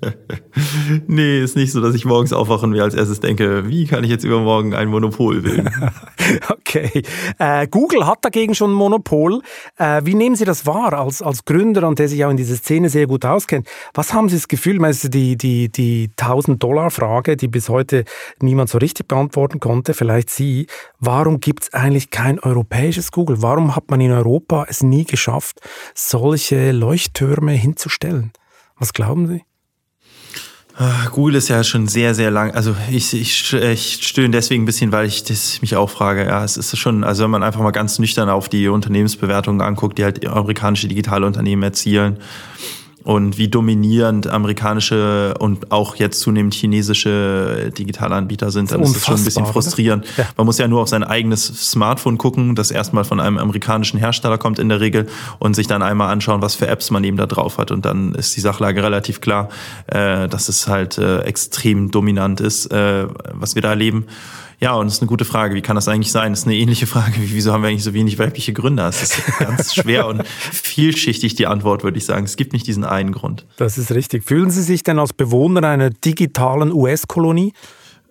[LAUGHS] nee, ist nicht so, dass ich morgens aufwache und mir als erstes denke, wie kann ich jetzt übermorgen ein Monopol bilden? [LAUGHS] okay. Äh, Google hat dagegen schon ein Monopol. Äh, wie nehmen Sie das wahr als, als Gründer und der sich auch in dieser Szene sehr gut auskennt? Was haben Sie das Gefühl, also die, die, die 1000-Dollar-Frage, die bis heute niemand so richtig beantworten konnte, vielleicht Sie, warum gibt es eigentlich kein europäisches Google? Warum hat man in Europa es nie geschafft, solche Leuchttürme hinzustellen? Was glauben Sie? Ah, Google ist ja schon sehr, sehr lang. Also ich, ich, ich stöhne deswegen ein bisschen, weil ich das mich auch frage. Ja, es ist schon, also wenn man einfach mal ganz nüchtern auf die Unternehmensbewertungen anguckt, die halt amerikanische digitale Unternehmen erzielen, und wie dominierend amerikanische und auch jetzt zunehmend chinesische Digitalanbieter sind, dann ist das schon ein bisschen frustrierend. Ja. Man muss ja nur auf sein eigenes Smartphone gucken, das erstmal von einem amerikanischen Hersteller kommt in der Regel und sich dann einmal anschauen, was für Apps man eben da drauf hat. Und dann ist die Sachlage relativ klar, äh, dass es halt äh, extrem dominant ist, äh, was wir da erleben. Ja, und es ist eine gute Frage. Wie kann das eigentlich sein? Das ist eine ähnliche Frage wie, wieso haben wir eigentlich so wenig weibliche Gründer? Es ist ganz [LAUGHS] schwer und vielschichtig die Antwort, würde ich sagen. Es gibt nicht diesen einen Grund. Das ist richtig. Fühlen Sie sich denn als Bewohner einer digitalen US-Kolonie?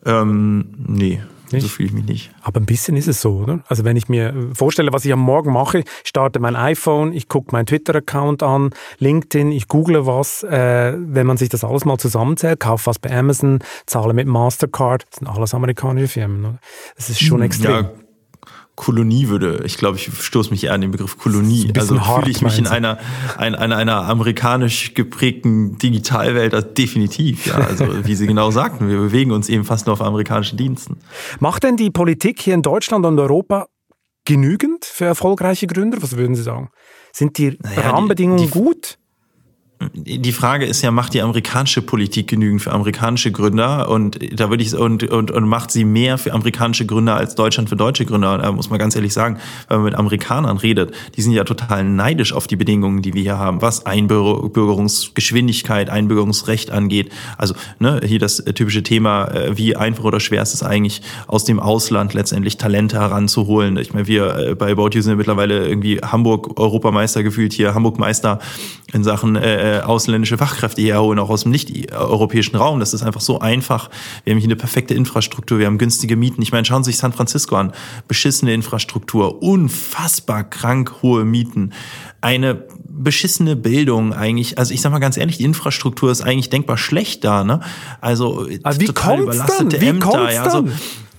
Ähm, nee. Nicht? So fühle ich mich nicht. Aber ein bisschen ist es so, oder? Also wenn ich mir vorstelle, was ich am Morgen mache, ich starte mein iPhone, ich gucke meinen Twitter-Account an, LinkedIn, ich google was. Äh, wenn man sich das alles mal zusammenzählt, kaufe was bei Amazon, zahle mit Mastercard, das sind alles amerikanische Firmen. Oder? Das ist schon hm, extrem. Ja Kolonie würde, ich glaube, ich stoße mich eher an den Begriff Kolonie. Also fühle ich mich in einer, einer, einer, einer amerikanisch geprägten Digitalwelt, also definitiv. Ja, also wie Sie genau sagten, wir bewegen uns eben fast nur auf amerikanischen Diensten. Macht denn die Politik hier in Deutschland und Europa genügend für erfolgreiche Gründer? Was würden Sie sagen? Sind die naja, Rahmenbedingungen die, die, gut? Die Frage ist ja, macht die amerikanische Politik genügend für amerikanische Gründer? Und da würde ich und, und, und macht sie mehr für amerikanische Gründer als Deutschland für deutsche Gründer? Da muss man ganz ehrlich sagen, wenn man mit Amerikanern redet, die sind ja total neidisch auf die Bedingungen, die wir hier haben, was Einbürgerungsgeschwindigkeit, Einbürgerungsrecht angeht. Also ne, hier das typische Thema, äh, wie einfach oder schwer ist es eigentlich, aus dem Ausland letztendlich Talente heranzuholen. Ich meine, wir äh, bei About You sind mittlerweile irgendwie Hamburg Europameister gefühlt hier, Hamburg Meister in Sachen äh, äh, ausländische Fachkräfte herholen, auch aus dem nicht-europäischen Raum. Das ist einfach so einfach. Wir haben hier eine perfekte Infrastruktur, wir haben günstige Mieten. Ich meine, schauen Sie sich San Francisco an. Beschissene Infrastruktur, unfassbar krank hohe Mieten, eine beschissene Bildung eigentlich. Also ich sag mal ganz ehrlich, die Infrastruktur ist eigentlich denkbar schlecht da. Ne? Also Aber wie total überlastete dann? Wie Ämter. Ja, also,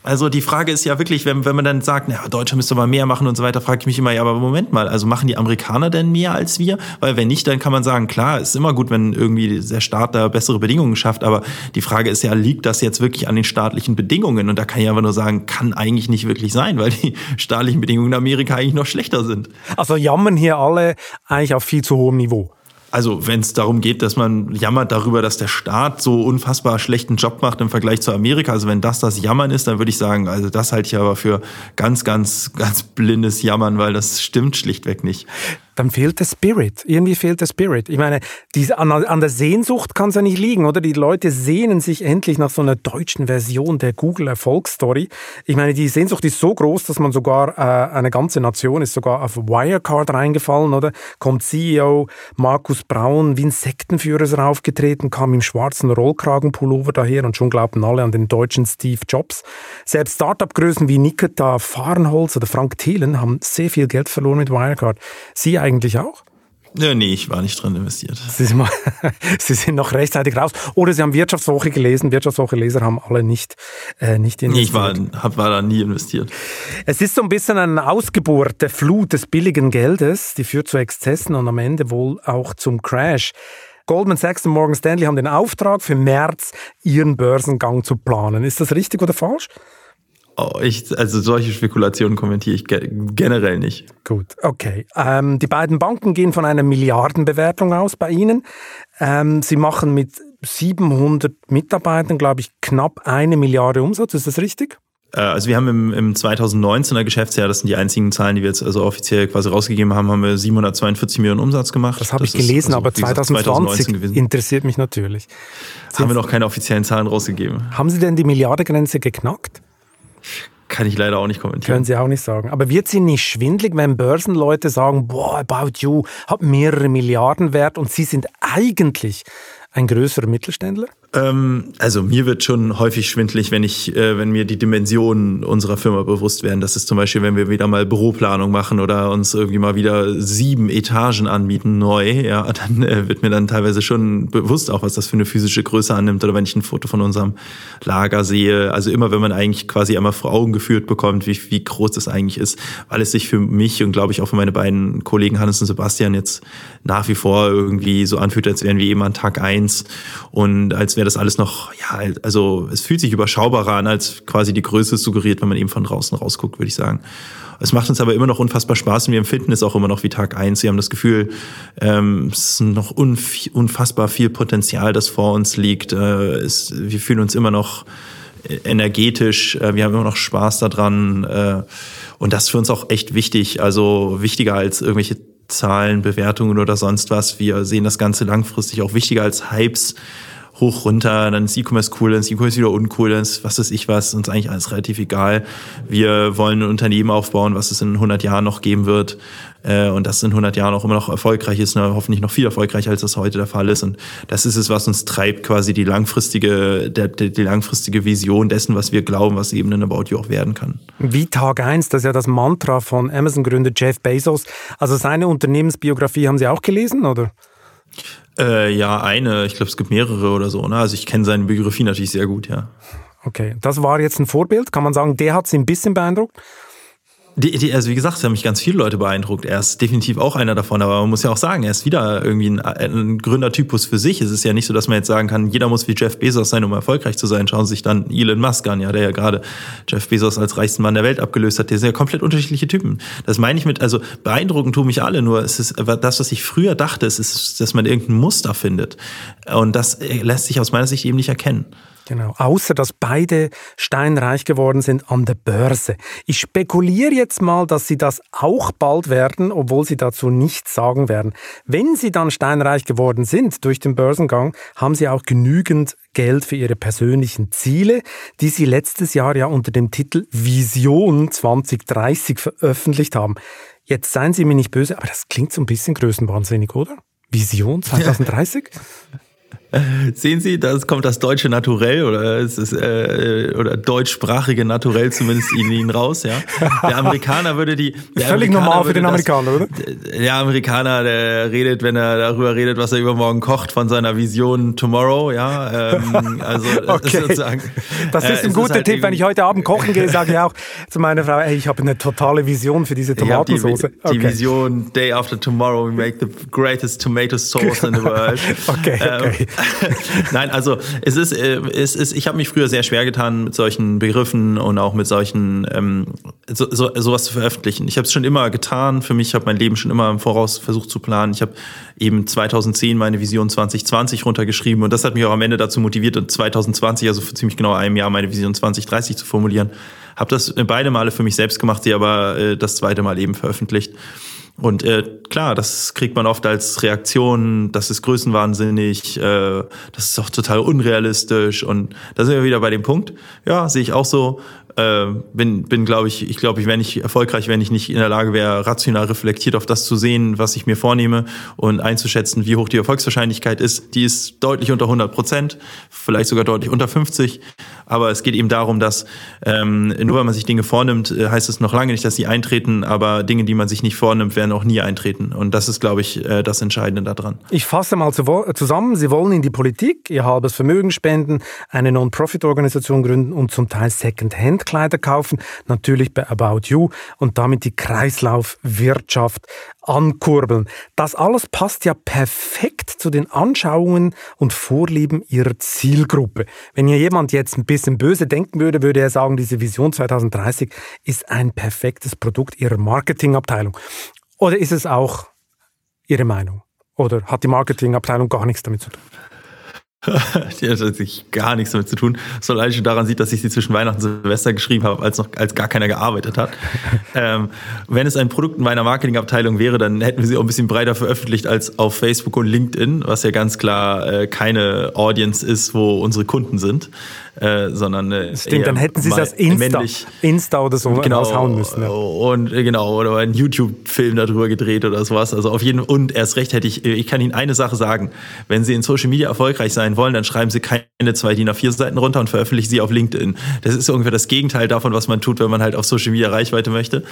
also die Frage ist ja wirklich, wenn, wenn man dann sagt, na, Deutschland müsste mal mehr machen und so weiter, frage ich mich immer, ja, aber Moment mal, also machen die Amerikaner denn mehr als wir? Weil wenn nicht, dann kann man sagen, klar, ist immer gut, wenn irgendwie der Staat da bessere Bedingungen schafft, aber die Frage ist ja, liegt das jetzt wirklich an den staatlichen Bedingungen? Und da kann ich aber nur sagen, kann eigentlich nicht wirklich sein, weil die [LAUGHS] staatlichen Bedingungen in Amerika eigentlich noch schlechter sind. Also jammern hier alle eigentlich auf viel zu hohem Niveau also wenn es darum geht, dass man jammert darüber, dass der Staat so unfassbar schlechten Job macht im Vergleich zu Amerika, also wenn das das Jammern ist, dann würde ich sagen, also das halte ich aber für ganz, ganz, ganz blindes Jammern, weil das stimmt schlichtweg nicht. Dann fehlt der Spirit. Irgendwie fehlt der Spirit. Ich meine, diese, an, an der Sehnsucht kann es ja nicht liegen, oder? Die Leute sehnen sich endlich nach so einer deutschen Version der Google-Erfolgsstory. Ich meine, die Sehnsucht ist so groß, dass man sogar, äh, eine ganze Nation ist sogar auf Wirecard reingefallen, oder? Kommt CEO Markus Braun wie ein Sektenführer raufgetreten, kam im schwarzen Rollkragenpullover daher und schon glaubten alle an den deutschen Steve Jobs. Selbst Startup-Größen wie Nikita Fahrenholz oder Frank Thelen haben sehr viel Geld verloren mit Wirecard. Sie eigentlich auch? Ja, nee, ich war nicht drin investiert. Sie sind, mal, [LAUGHS] Sie sind noch rechtzeitig raus. Oder Sie haben Wirtschaftswoche gelesen. Wirtschaftswoche-Leser haben alle nicht, äh, nicht investiert. Nee, ich war, hab, war da nie investiert. Es ist so ein bisschen eine Ausgeburt der Flut des billigen Geldes. Die führt zu Exzessen und am Ende wohl auch zum Crash. Goldman Sachs und Morgan Stanley haben den Auftrag, für März ihren Börsengang zu planen. Ist das richtig oder falsch? Ich, also solche Spekulationen kommentiere ich ge generell nicht. Gut, okay. Ähm, die beiden Banken gehen von einer Milliardenbewertung aus bei Ihnen. Ähm, Sie machen mit 700 Mitarbeitern, glaube ich, knapp eine Milliarde Umsatz. Ist das richtig? Äh, also wir haben im, im 2019er Geschäftsjahr, das sind die einzigen Zahlen, die wir jetzt also offiziell quasi rausgegeben haben, haben wir 742 Millionen Umsatz gemacht. Das habe ich gelesen, also, aber 2020 gesagt, interessiert mich natürlich. Jetzt haben wir noch keine offiziellen Zahlen rausgegeben. Haben Sie denn die Milliardegrenze geknackt? Kann ich leider auch nicht kommentieren. Können Sie auch nicht sagen. Aber wird Sie nicht schwindlig, wenn Börsenleute sagen, boah, About You hat mehrere Milliarden wert und Sie sind eigentlich ein größerer Mittelständler? Ähm, also mir wird schon häufig schwindlig, wenn ich, äh, wenn mir die Dimensionen unserer Firma bewusst werden. Das ist zum Beispiel, wenn wir wieder mal Büroplanung machen oder uns irgendwie mal wieder sieben Etagen anmieten neu, ja, dann äh, wird mir dann teilweise schon bewusst auch, was das für eine physische Größe annimmt. Oder wenn ich ein Foto von unserem Lager sehe. Also immer, wenn man eigentlich quasi einmal vor Augen geführt bekommt, wie, wie groß das eigentlich ist, weil es sich für mich und glaube ich auch für meine beiden Kollegen Hannes und Sebastian jetzt nach wie vor irgendwie so anfühlt, als wären wir eben an Tag eins und als wäre das alles noch, ja, also es fühlt sich überschaubarer an, als quasi die Größe suggeriert, wenn man eben von draußen rausguckt, würde ich sagen. Es macht uns aber immer noch unfassbar Spaß und wir empfinden es auch immer noch wie Tag eins. Wir haben das Gefühl, ähm, es ist noch unfassbar viel Potenzial, das vor uns liegt. Äh, es, wir fühlen uns immer noch energetisch, äh, wir haben immer noch Spaß daran äh, und das ist für uns auch echt wichtig, also wichtiger als irgendwelche Zahlen, Bewertungen oder sonst was. Wir sehen das Ganze langfristig auch wichtiger als Hypes hoch, runter, dann ist E-Commerce cool, dann ist E-Commerce wieder uncool, dann ist was weiß ich was, uns eigentlich alles relativ egal. Wir wollen ein Unternehmen aufbauen, was es in 100 Jahren noch geben wird äh, und das in 100 Jahren auch immer noch erfolgreich ist, ne? hoffentlich noch viel erfolgreicher, als das heute der Fall ist und das ist es, was uns treibt, quasi die langfristige, der, die, die langfristige Vision dessen, was wir glauben, was eben in About You auch werden kann. Wie Tag eins, das ist ja das Mantra von Amazon-Gründer Jeff Bezos. Also seine Unternehmensbiografie haben Sie auch gelesen, oder? Äh, ja, eine. Ich glaube, es gibt mehrere oder so. Ne? Also ich kenne seine Biografie natürlich sehr gut, ja. Okay, das war jetzt ein Vorbild. Kann man sagen, der hat Sie ein bisschen beeindruckt? Die, die, also wie gesagt, es haben mich ganz viele Leute beeindruckt. Er ist definitiv auch einer davon, aber man muss ja auch sagen, er ist wieder irgendwie ein, ein Gründertypus für sich. Es ist ja nicht so, dass man jetzt sagen kann, jeder muss wie Jeff Bezos sein, um erfolgreich zu sein. Schauen Sie sich dann Elon Musk an, ja, der ja gerade Jeff Bezos als reichsten Mann der Welt abgelöst hat. Der sind ja komplett unterschiedliche Typen. Das meine ich mit, also beeindruckend tun mich alle, nur es ist das, was ich früher dachte, es ist, dass man irgendein Muster findet. Und das lässt sich aus meiner Sicht eben nicht erkennen. Genau, außer dass beide steinreich geworden sind an der Börse. Ich spekuliere jetzt mal, dass sie das auch bald werden, obwohl sie dazu nichts sagen werden. Wenn sie dann steinreich geworden sind durch den Börsengang, haben sie auch genügend Geld für ihre persönlichen Ziele, die sie letztes Jahr ja unter dem Titel Vision 2030 veröffentlicht haben. Jetzt seien Sie mir nicht böse, aber das klingt so ein bisschen größenwahnsinnig, oder? Vision [LAUGHS] 2030? [LAUGHS] Sehen Sie, da kommt das deutsche Naturell oder es ist äh, oder deutschsprachige Naturell zumindest in Ihnen raus, ja. Der Amerikaner würde die völlig Amerikaner normal für den Amerikaner, das, oder? Der Amerikaner, der redet, wenn er darüber redet, was er übermorgen kocht, von seiner Vision Tomorrow, ja. Ähm, [LAUGHS] also okay. sozusagen. Das ist ein äh, guter ist halt Tipp, wenn ich heute Abend kochen gehe, sage ich auch zu meiner Frau, hey, ich habe eine totale Vision für diese Tomatensauce. Die, okay. die, Vision Day after Tomorrow, we make the greatest tomato sauce in the world. okay, [LAUGHS] okay. Ähm, [LAUGHS] Nein, also es ist, äh, es ist, ich habe mich früher sehr schwer getan mit solchen Begriffen und auch mit solchen ähm, so, so, sowas zu veröffentlichen. Ich habe es schon immer getan. Für mich habe mein Leben schon immer im Voraus versucht zu planen. Ich habe eben 2010 meine Vision 2020 runtergeschrieben und das hat mich auch am Ende dazu motiviert, und 2020, also für ziemlich genau einem Jahr, meine Vision 2030 zu formulieren. Habe das beide Male für mich selbst gemacht, sie aber äh, das zweite Mal eben veröffentlicht. Und äh, klar, das kriegt man oft als Reaktion, das ist größenwahnsinnig, äh, das ist auch total unrealistisch. Und da sind wir wieder bei dem Punkt. Ja, sehe ich auch so äh, bin, bin glaube ich, ich glaube, ich wäre nicht erfolgreich, wenn ich nicht in der Lage wäre, rational reflektiert auf das zu sehen, was ich mir vornehme und einzuschätzen, wie hoch die Erfolgswahrscheinlichkeit ist. Die ist deutlich unter 100 Prozent, vielleicht sogar deutlich unter 50. Aber es geht eben darum, dass ähm, nur weil man sich Dinge vornimmt, äh, heißt es noch lange nicht, dass sie eintreten. Aber Dinge, die man sich nicht vornimmt, werden auch nie eintreten. Und das ist, glaube ich, äh, das Entscheidende daran. Ich fasse mal zusammen. Sie wollen in die Politik, Ihr halbes Vermögen spenden, eine Non-Profit-Organisation gründen und zum Teil Second-Hand Kleider kaufen, natürlich bei About You und damit die Kreislaufwirtschaft ankurbeln. Das alles passt ja perfekt zu den Anschauungen und Vorlieben ihrer Zielgruppe. Wenn hier jemand jetzt ein bisschen böse denken würde, würde er sagen, diese Vision 2030 ist ein perfektes Produkt ihrer Marketingabteilung. Oder ist es auch Ihre Meinung? Oder hat die Marketingabteilung gar nichts damit zu tun? [LAUGHS] die hat sich gar nichts damit zu tun. Das allein schon daran sieht, dass ich sie zwischen Weihnachten und Silvester geschrieben habe, als noch als gar keiner gearbeitet hat. [LAUGHS] ähm, wenn es ein Produkt in meiner Marketingabteilung wäre, dann hätten wir sie auch ein bisschen breiter veröffentlicht als auf Facebook und LinkedIn, was ja ganz klar äh, keine Audience ist, wo unsere Kunden sind äh, sondern äh, Stimmt, dann hätten sie als Insta, Insta oder so genau, raushauen müssen. Ja. Und äh, genau, oder einen YouTube-Film darüber gedreht oder sowas. Also auf jeden und erst recht hätte ich, ich kann Ihnen eine Sache sagen. Wenn Sie in Social Media erfolgreich sein wollen, dann schreiben Sie keine zwei DIN A4 Seiten runter und veröffentlichen sie auf LinkedIn. Das ist ungefähr das Gegenteil davon, was man tut, wenn man halt auf Social Media Reichweite möchte.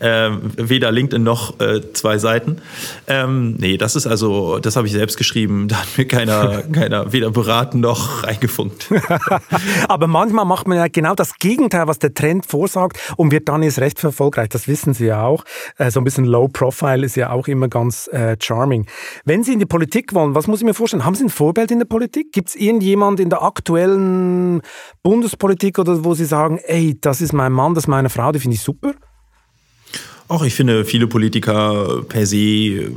Ähm, weder LinkedIn noch äh, zwei Seiten. Ähm, nee, das ist also, das habe ich selbst geschrieben. Da hat mir keiner, [LAUGHS] keiner weder beraten noch reingefunkt. [LAUGHS] Aber manchmal macht man ja genau das Gegenteil, was der Trend vorsagt und wird dann erst recht erfolgreich. Das wissen Sie ja auch. Äh, so ein bisschen Low Profile ist ja auch immer ganz äh, charming. Wenn Sie in die Politik wollen, was muss ich mir vorstellen? Haben Sie ein Vorbild in der Politik? Gibt es irgendjemand in der aktuellen Bundespolitik oder wo Sie sagen, ey, das ist mein Mann, das ist meine Frau, die finde ich super? Auch ich finde viele Politiker per se äh,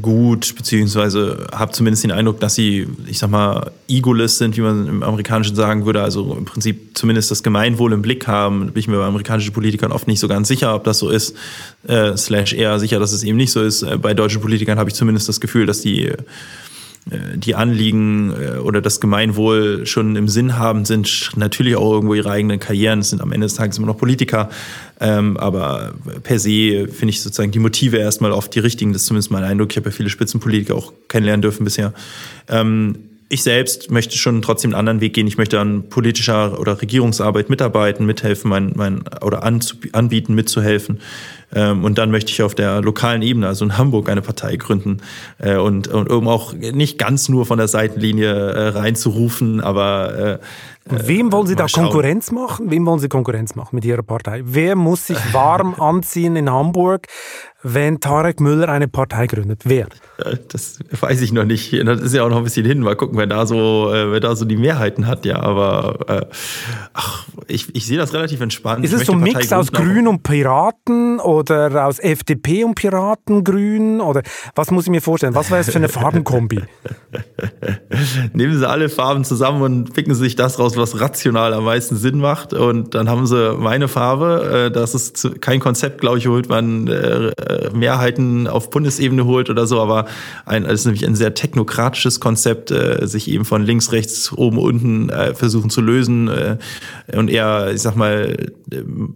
gut, beziehungsweise habe zumindest den Eindruck, dass sie, ich sag mal, egoless sind, wie man im Amerikanischen sagen würde, also im Prinzip zumindest das Gemeinwohl im Blick haben. Da bin ich mir bei amerikanischen Politikern oft nicht so ganz sicher, ob das so ist, äh, slash eher sicher, dass es eben nicht so ist. Äh, bei deutschen Politikern habe ich zumindest das Gefühl, dass die äh, die Anliegen oder das Gemeinwohl schon im Sinn haben, sind natürlich auch irgendwo ihre eigenen Karrieren, sind am Ende des Tages immer noch Politiker. Ähm, aber per se finde ich sozusagen die Motive erstmal oft die richtigen. Das ist zumindest mein Eindruck. Ich habe ja viele Spitzenpolitiker auch kennenlernen dürfen bisher. Ähm, ich selbst möchte schon trotzdem einen anderen Weg gehen. Ich möchte an politischer oder Regierungsarbeit mitarbeiten, mithelfen, mein, mein, oder anbieten, mitzuhelfen. Ähm, und dann möchte ich auf der lokalen Ebene, also in Hamburg, eine Partei gründen äh, und, und um auch nicht ganz nur von der Seitenlinie äh, reinzurufen, aber äh, und wem wollen Sie da Konkurrenz machen? Wem wollen Sie Konkurrenz machen mit Ihrer Partei? Wer muss sich [LAUGHS] warm anziehen in Hamburg, wenn Tarek Müller eine Partei gründet? Wer? Das weiß ich noch nicht. Das ist ja auch noch ein bisschen hin. Mal gucken, wer da so, wer da so die Mehrheiten hat. Ja, aber äh, ach, ich, ich sehe das relativ entspannt. Ist es so ein Mix aus Grün und Piraten oder aus FDP und Piraten Grün? Oder was muss ich mir vorstellen? Was wäre es für eine Farbenkombi? [LAUGHS] Nehmen Sie alle Farben zusammen und picken Sie sich das raus, was rational am meisten Sinn macht. Und dann haben Sie meine Farbe. Äh, das ist kein Konzept, glaube ich, holt man äh, Mehrheiten auf Bundesebene holt oder so, aber ein, das ist nämlich ein sehr technokratisches Konzept, äh, sich eben von links, rechts, oben, unten versuchen zu lösen und eher, ich sag mal,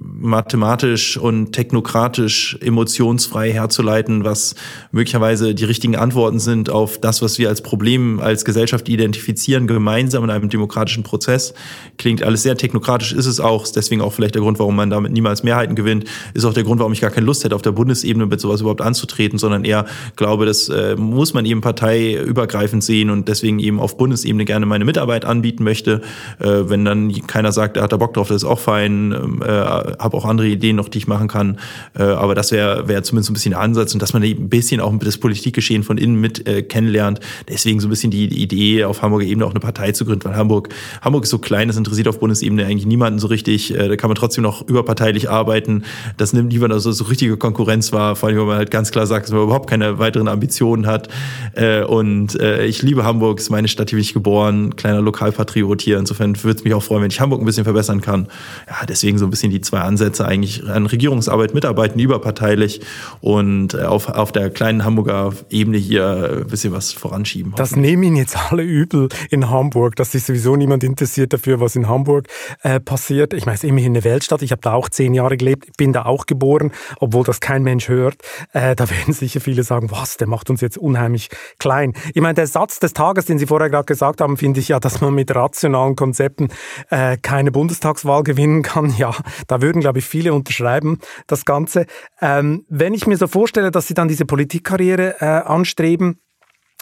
mathematisch und technokratisch emotionsfrei herzuleiten, was möglicherweise die richtigen Antworten sind auf das, was wir als Problem als Gesellschaft identifizieren, gemeinsam in einem demokratischen Prozess. Klingt alles sehr technokratisch, ist es auch, deswegen auch vielleicht der Grund, warum man damit niemals Mehrheiten gewinnt, ist auch der Grund, warum ich gar keine Lust hätte, auf der Bundesebene mit sowas überhaupt anzutreten, sondern eher glaube, das äh, muss man eben parteiübergreifend sehen und deswegen eben auf Bundesebene gerne meine Mitarbeit anbieten möchte. Äh, wenn dann keiner sagt, er hat da Bock drauf, das ist auch fein. Ähm, äh, habe auch andere Ideen noch, die ich machen kann. Äh, aber das wäre wär zumindest ein bisschen der Ansatz und dass man ein bisschen auch das Politikgeschehen von innen mit äh, kennenlernt. Deswegen so ein bisschen die Idee, auf Hamburger Ebene auch eine Partei zu gründen, weil Hamburg, Hamburg ist so klein, das interessiert auf Bundesebene eigentlich niemanden so richtig. Äh, da kann man trotzdem noch überparteilich arbeiten. Das nimmt niemand, also so richtige Konkurrenz war, vor allem, wenn man halt ganz klar sagt, dass man überhaupt keine weiteren Ambitionen hat. Äh, und äh, ich liebe Hamburg, ist meine Stadt, hier bin ich geboren, kleiner Lokalpatriot hier. Insofern würde es mich auch freuen, wenn ich Hamburg ein bisschen verbessern kann. Ja, deswegen so ein bisschen die zwei Ansätze eigentlich an Regierungsarbeit mitarbeiten arbeiten überparteilich und äh, auf, auf der kleinen Hamburger Ebene hier ein bisschen was voranschieben. Das nehmen Ihnen jetzt alle übel in Hamburg, dass sich sowieso niemand interessiert dafür, was in Hamburg äh, passiert. Ich meine, es ist immerhin eine Weltstadt. Ich habe da auch zehn Jahre gelebt, bin da auch geboren, obwohl das kein Mensch hört. Äh, da [LAUGHS] werden sicher viele sagen, was, der macht uns jetzt unheimlich klein. Ich meine, der Satz des Tages, den Sie vorher gerade gesagt haben, finde ich ja, dass man mit rationalen Konzepten äh, keine Bundestagswahl gewinnen kann. [LAUGHS] Ja, da würden, glaube ich, viele unterschreiben, das Ganze. Ähm, wenn ich mir so vorstelle, dass Sie dann diese Politikkarriere äh, anstreben,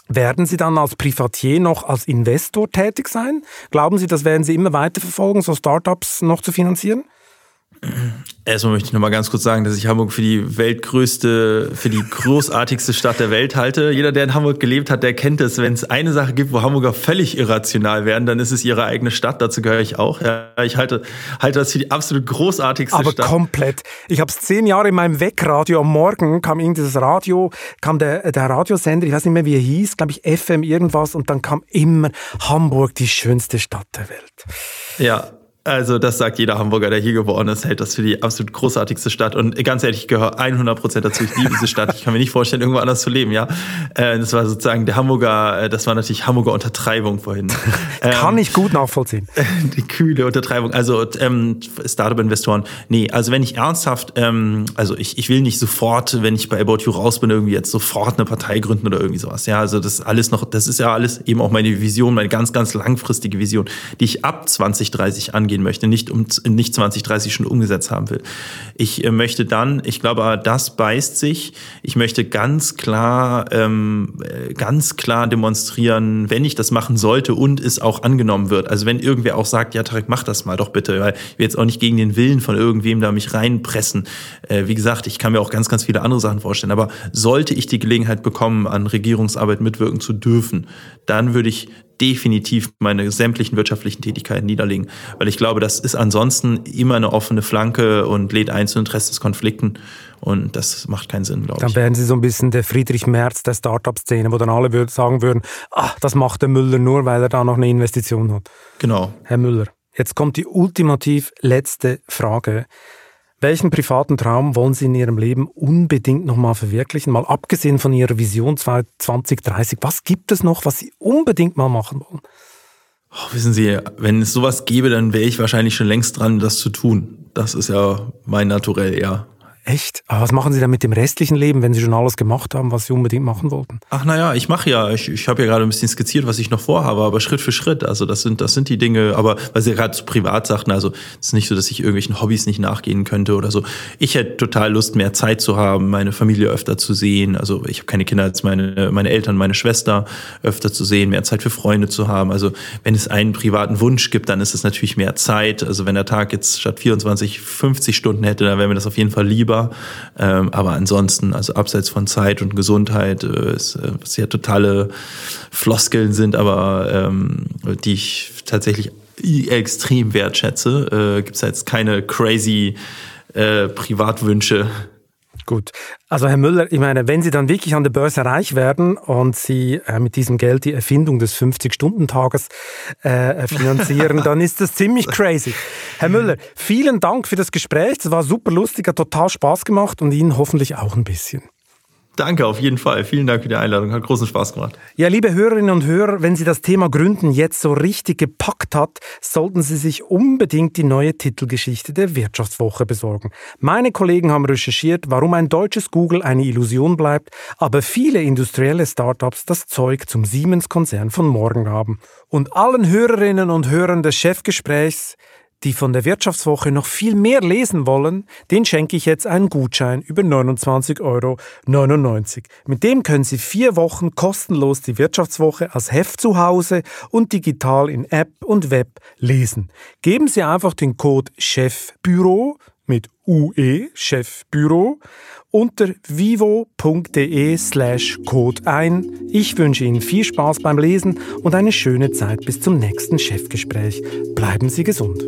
werden Sie dann als Privatier noch als Investor tätig sein? Glauben Sie, das werden Sie immer weiter verfolgen, so Startups noch zu finanzieren? Erstmal möchte ich noch mal ganz kurz sagen, dass ich Hamburg für die weltgrößte, für die großartigste Stadt der Welt halte. Jeder, der in Hamburg gelebt hat, der kennt es. Wenn es eine Sache gibt, wo Hamburger völlig irrational werden, dann ist es ihre eigene Stadt. Dazu gehöre ich auch. Ja, ich halte, halte das für die absolut großartigste Aber Stadt. Aber komplett. Ich habe es zehn Jahre in meinem Wegradio. Am Morgen kam irgendwie das Radio, kam der, der Radiosender, ich weiß nicht mehr, wie er hieß, glaube ich FM irgendwas. Und dann kam immer Hamburg, die schönste Stadt der Welt. Ja, also das sagt jeder Hamburger, der hier geboren ist, hält das für die absolut großartigste Stadt. Und ganz ehrlich, ich gehöre 100% dazu. Ich liebe diese Stadt. Ich kann mir nicht vorstellen, irgendwo anders zu leben. Ja, äh, Das war sozusagen der Hamburger, äh, das war natürlich Hamburger Untertreibung vorhin. [LAUGHS] kann ich gut nachvollziehen. [LAUGHS] Die kühle Untertreibung. Also ähm, Startup-Investoren, nee, also wenn ich ernsthaft, ähm, also ich, ich will nicht sofort, wenn ich bei About You raus bin, irgendwie jetzt sofort eine Partei gründen oder irgendwie sowas. Ja, also das ist alles noch, das ist ja alles eben auch meine Vision, meine ganz, ganz langfristige Vision, die ich ab 2030 angehe angehen möchte, nicht um nicht 2030 schon umgesetzt haben will. Ich äh, möchte dann, ich glaube, das beißt sich. Ich möchte ganz klar, ähm, äh, ganz klar demonstrieren, wenn ich das machen sollte und es auch angenommen wird. Also wenn irgendwer auch sagt, ja, Tarek, mach das mal doch bitte, weil ich will jetzt auch nicht gegen den Willen von irgendwem da mich reinpressen. Äh, wie gesagt, ich kann mir auch ganz, ganz viele andere Sachen vorstellen. Aber sollte ich die Gelegenheit bekommen, an Regierungsarbeit mitwirken zu dürfen, dann würde ich definitiv meine sämtlichen wirtschaftlichen Tätigkeiten niederlegen. Weil ich glaube, das ist ansonsten immer eine offene Flanke und lädt ein zu Interessenskonflikten. Und das macht keinen Sinn, glaube ich. Dann wären Sie so ein bisschen der Friedrich Merz der Startup-Szene, wo dann alle würd, sagen würden, ach, das macht der Müller nur, weil er da noch eine Investition hat. Genau. Herr Müller, jetzt kommt die ultimativ letzte Frage. Welchen privaten Traum wollen Sie in Ihrem Leben unbedingt nochmal verwirklichen? Mal abgesehen von Ihrer Vision 2030. Was gibt es noch, was Sie unbedingt mal machen wollen? Oh, wissen Sie, wenn es sowas gäbe, dann wäre ich wahrscheinlich schon längst dran, das zu tun. Das ist ja mein Naturell, ja. Echt? Aber was machen Sie dann mit dem restlichen Leben, wenn Sie schon alles gemacht haben, was Sie unbedingt machen wollten? Ach naja, ich mache ja, ich, ich habe ja gerade ein bisschen skizziert, was ich noch vorhabe, aber Schritt für Schritt. Also das sind, das sind die Dinge, aber weil Sie gerade so privat sagten, also es ist nicht so, dass ich irgendwelchen Hobbys nicht nachgehen könnte oder so. Ich hätte total Lust, mehr Zeit zu haben, meine Familie öfter zu sehen. Also ich habe keine Kinder als meine, meine Eltern, meine Schwester öfter zu sehen, mehr Zeit für Freunde zu haben. Also wenn es einen privaten Wunsch gibt, dann ist es natürlich mehr Zeit. Also wenn der Tag jetzt statt 24, 50 Stunden hätte, dann wäre mir das auf jeden Fall lieber lieber. Ähm, aber ansonsten, also abseits von Zeit und Gesundheit, äh, äh, was ja totale Floskeln sind, aber ähm, die ich tatsächlich extrem wertschätze, äh, gibt es jetzt keine crazy äh, Privatwünsche, Gut. Also Herr Müller, ich meine, wenn Sie dann wirklich an der Börse reich werden und Sie äh, mit diesem Geld die Erfindung des 50-Stunden-Tages äh, finanzieren, [LAUGHS] dann ist das ziemlich crazy. Herr Müller, vielen Dank für das Gespräch. Es war super lustig, hat total Spaß gemacht und Ihnen hoffentlich auch ein bisschen. Danke, auf jeden Fall. Vielen Dank für die Einladung. Hat großen Spaß gemacht. Ja, liebe Hörerinnen und Hörer, wenn Sie das Thema Gründen jetzt so richtig gepackt hat, sollten Sie sich unbedingt die neue Titelgeschichte der Wirtschaftswoche besorgen. Meine Kollegen haben recherchiert, warum ein deutsches Google eine Illusion bleibt, aber viele industrielle Startups das Zeug zum Siemens-Konzern von morgen haben. Und allen Hörerinnen und Hörern des Chefgesprächs die von der Wirtschaftswoche noch viel mehr lesen wollen, den schenke ich jetzt einen Gutschein über 29,99 Euro. Mit dem können Sie vier Wochen kostenlos die Wirtschaftswoche als Heft zu Hause und digital in App und Web lesen. Geben Sie einfach den Code CHEFBÜRO mit UE, Chefbüro, unter vivo.de slash Code ein. Ich wünsche Ihnen viel Spaß beim Lesen und eine schöne Zeit bis zum nächsten Chefgespräch. Bleiben Sie gesund.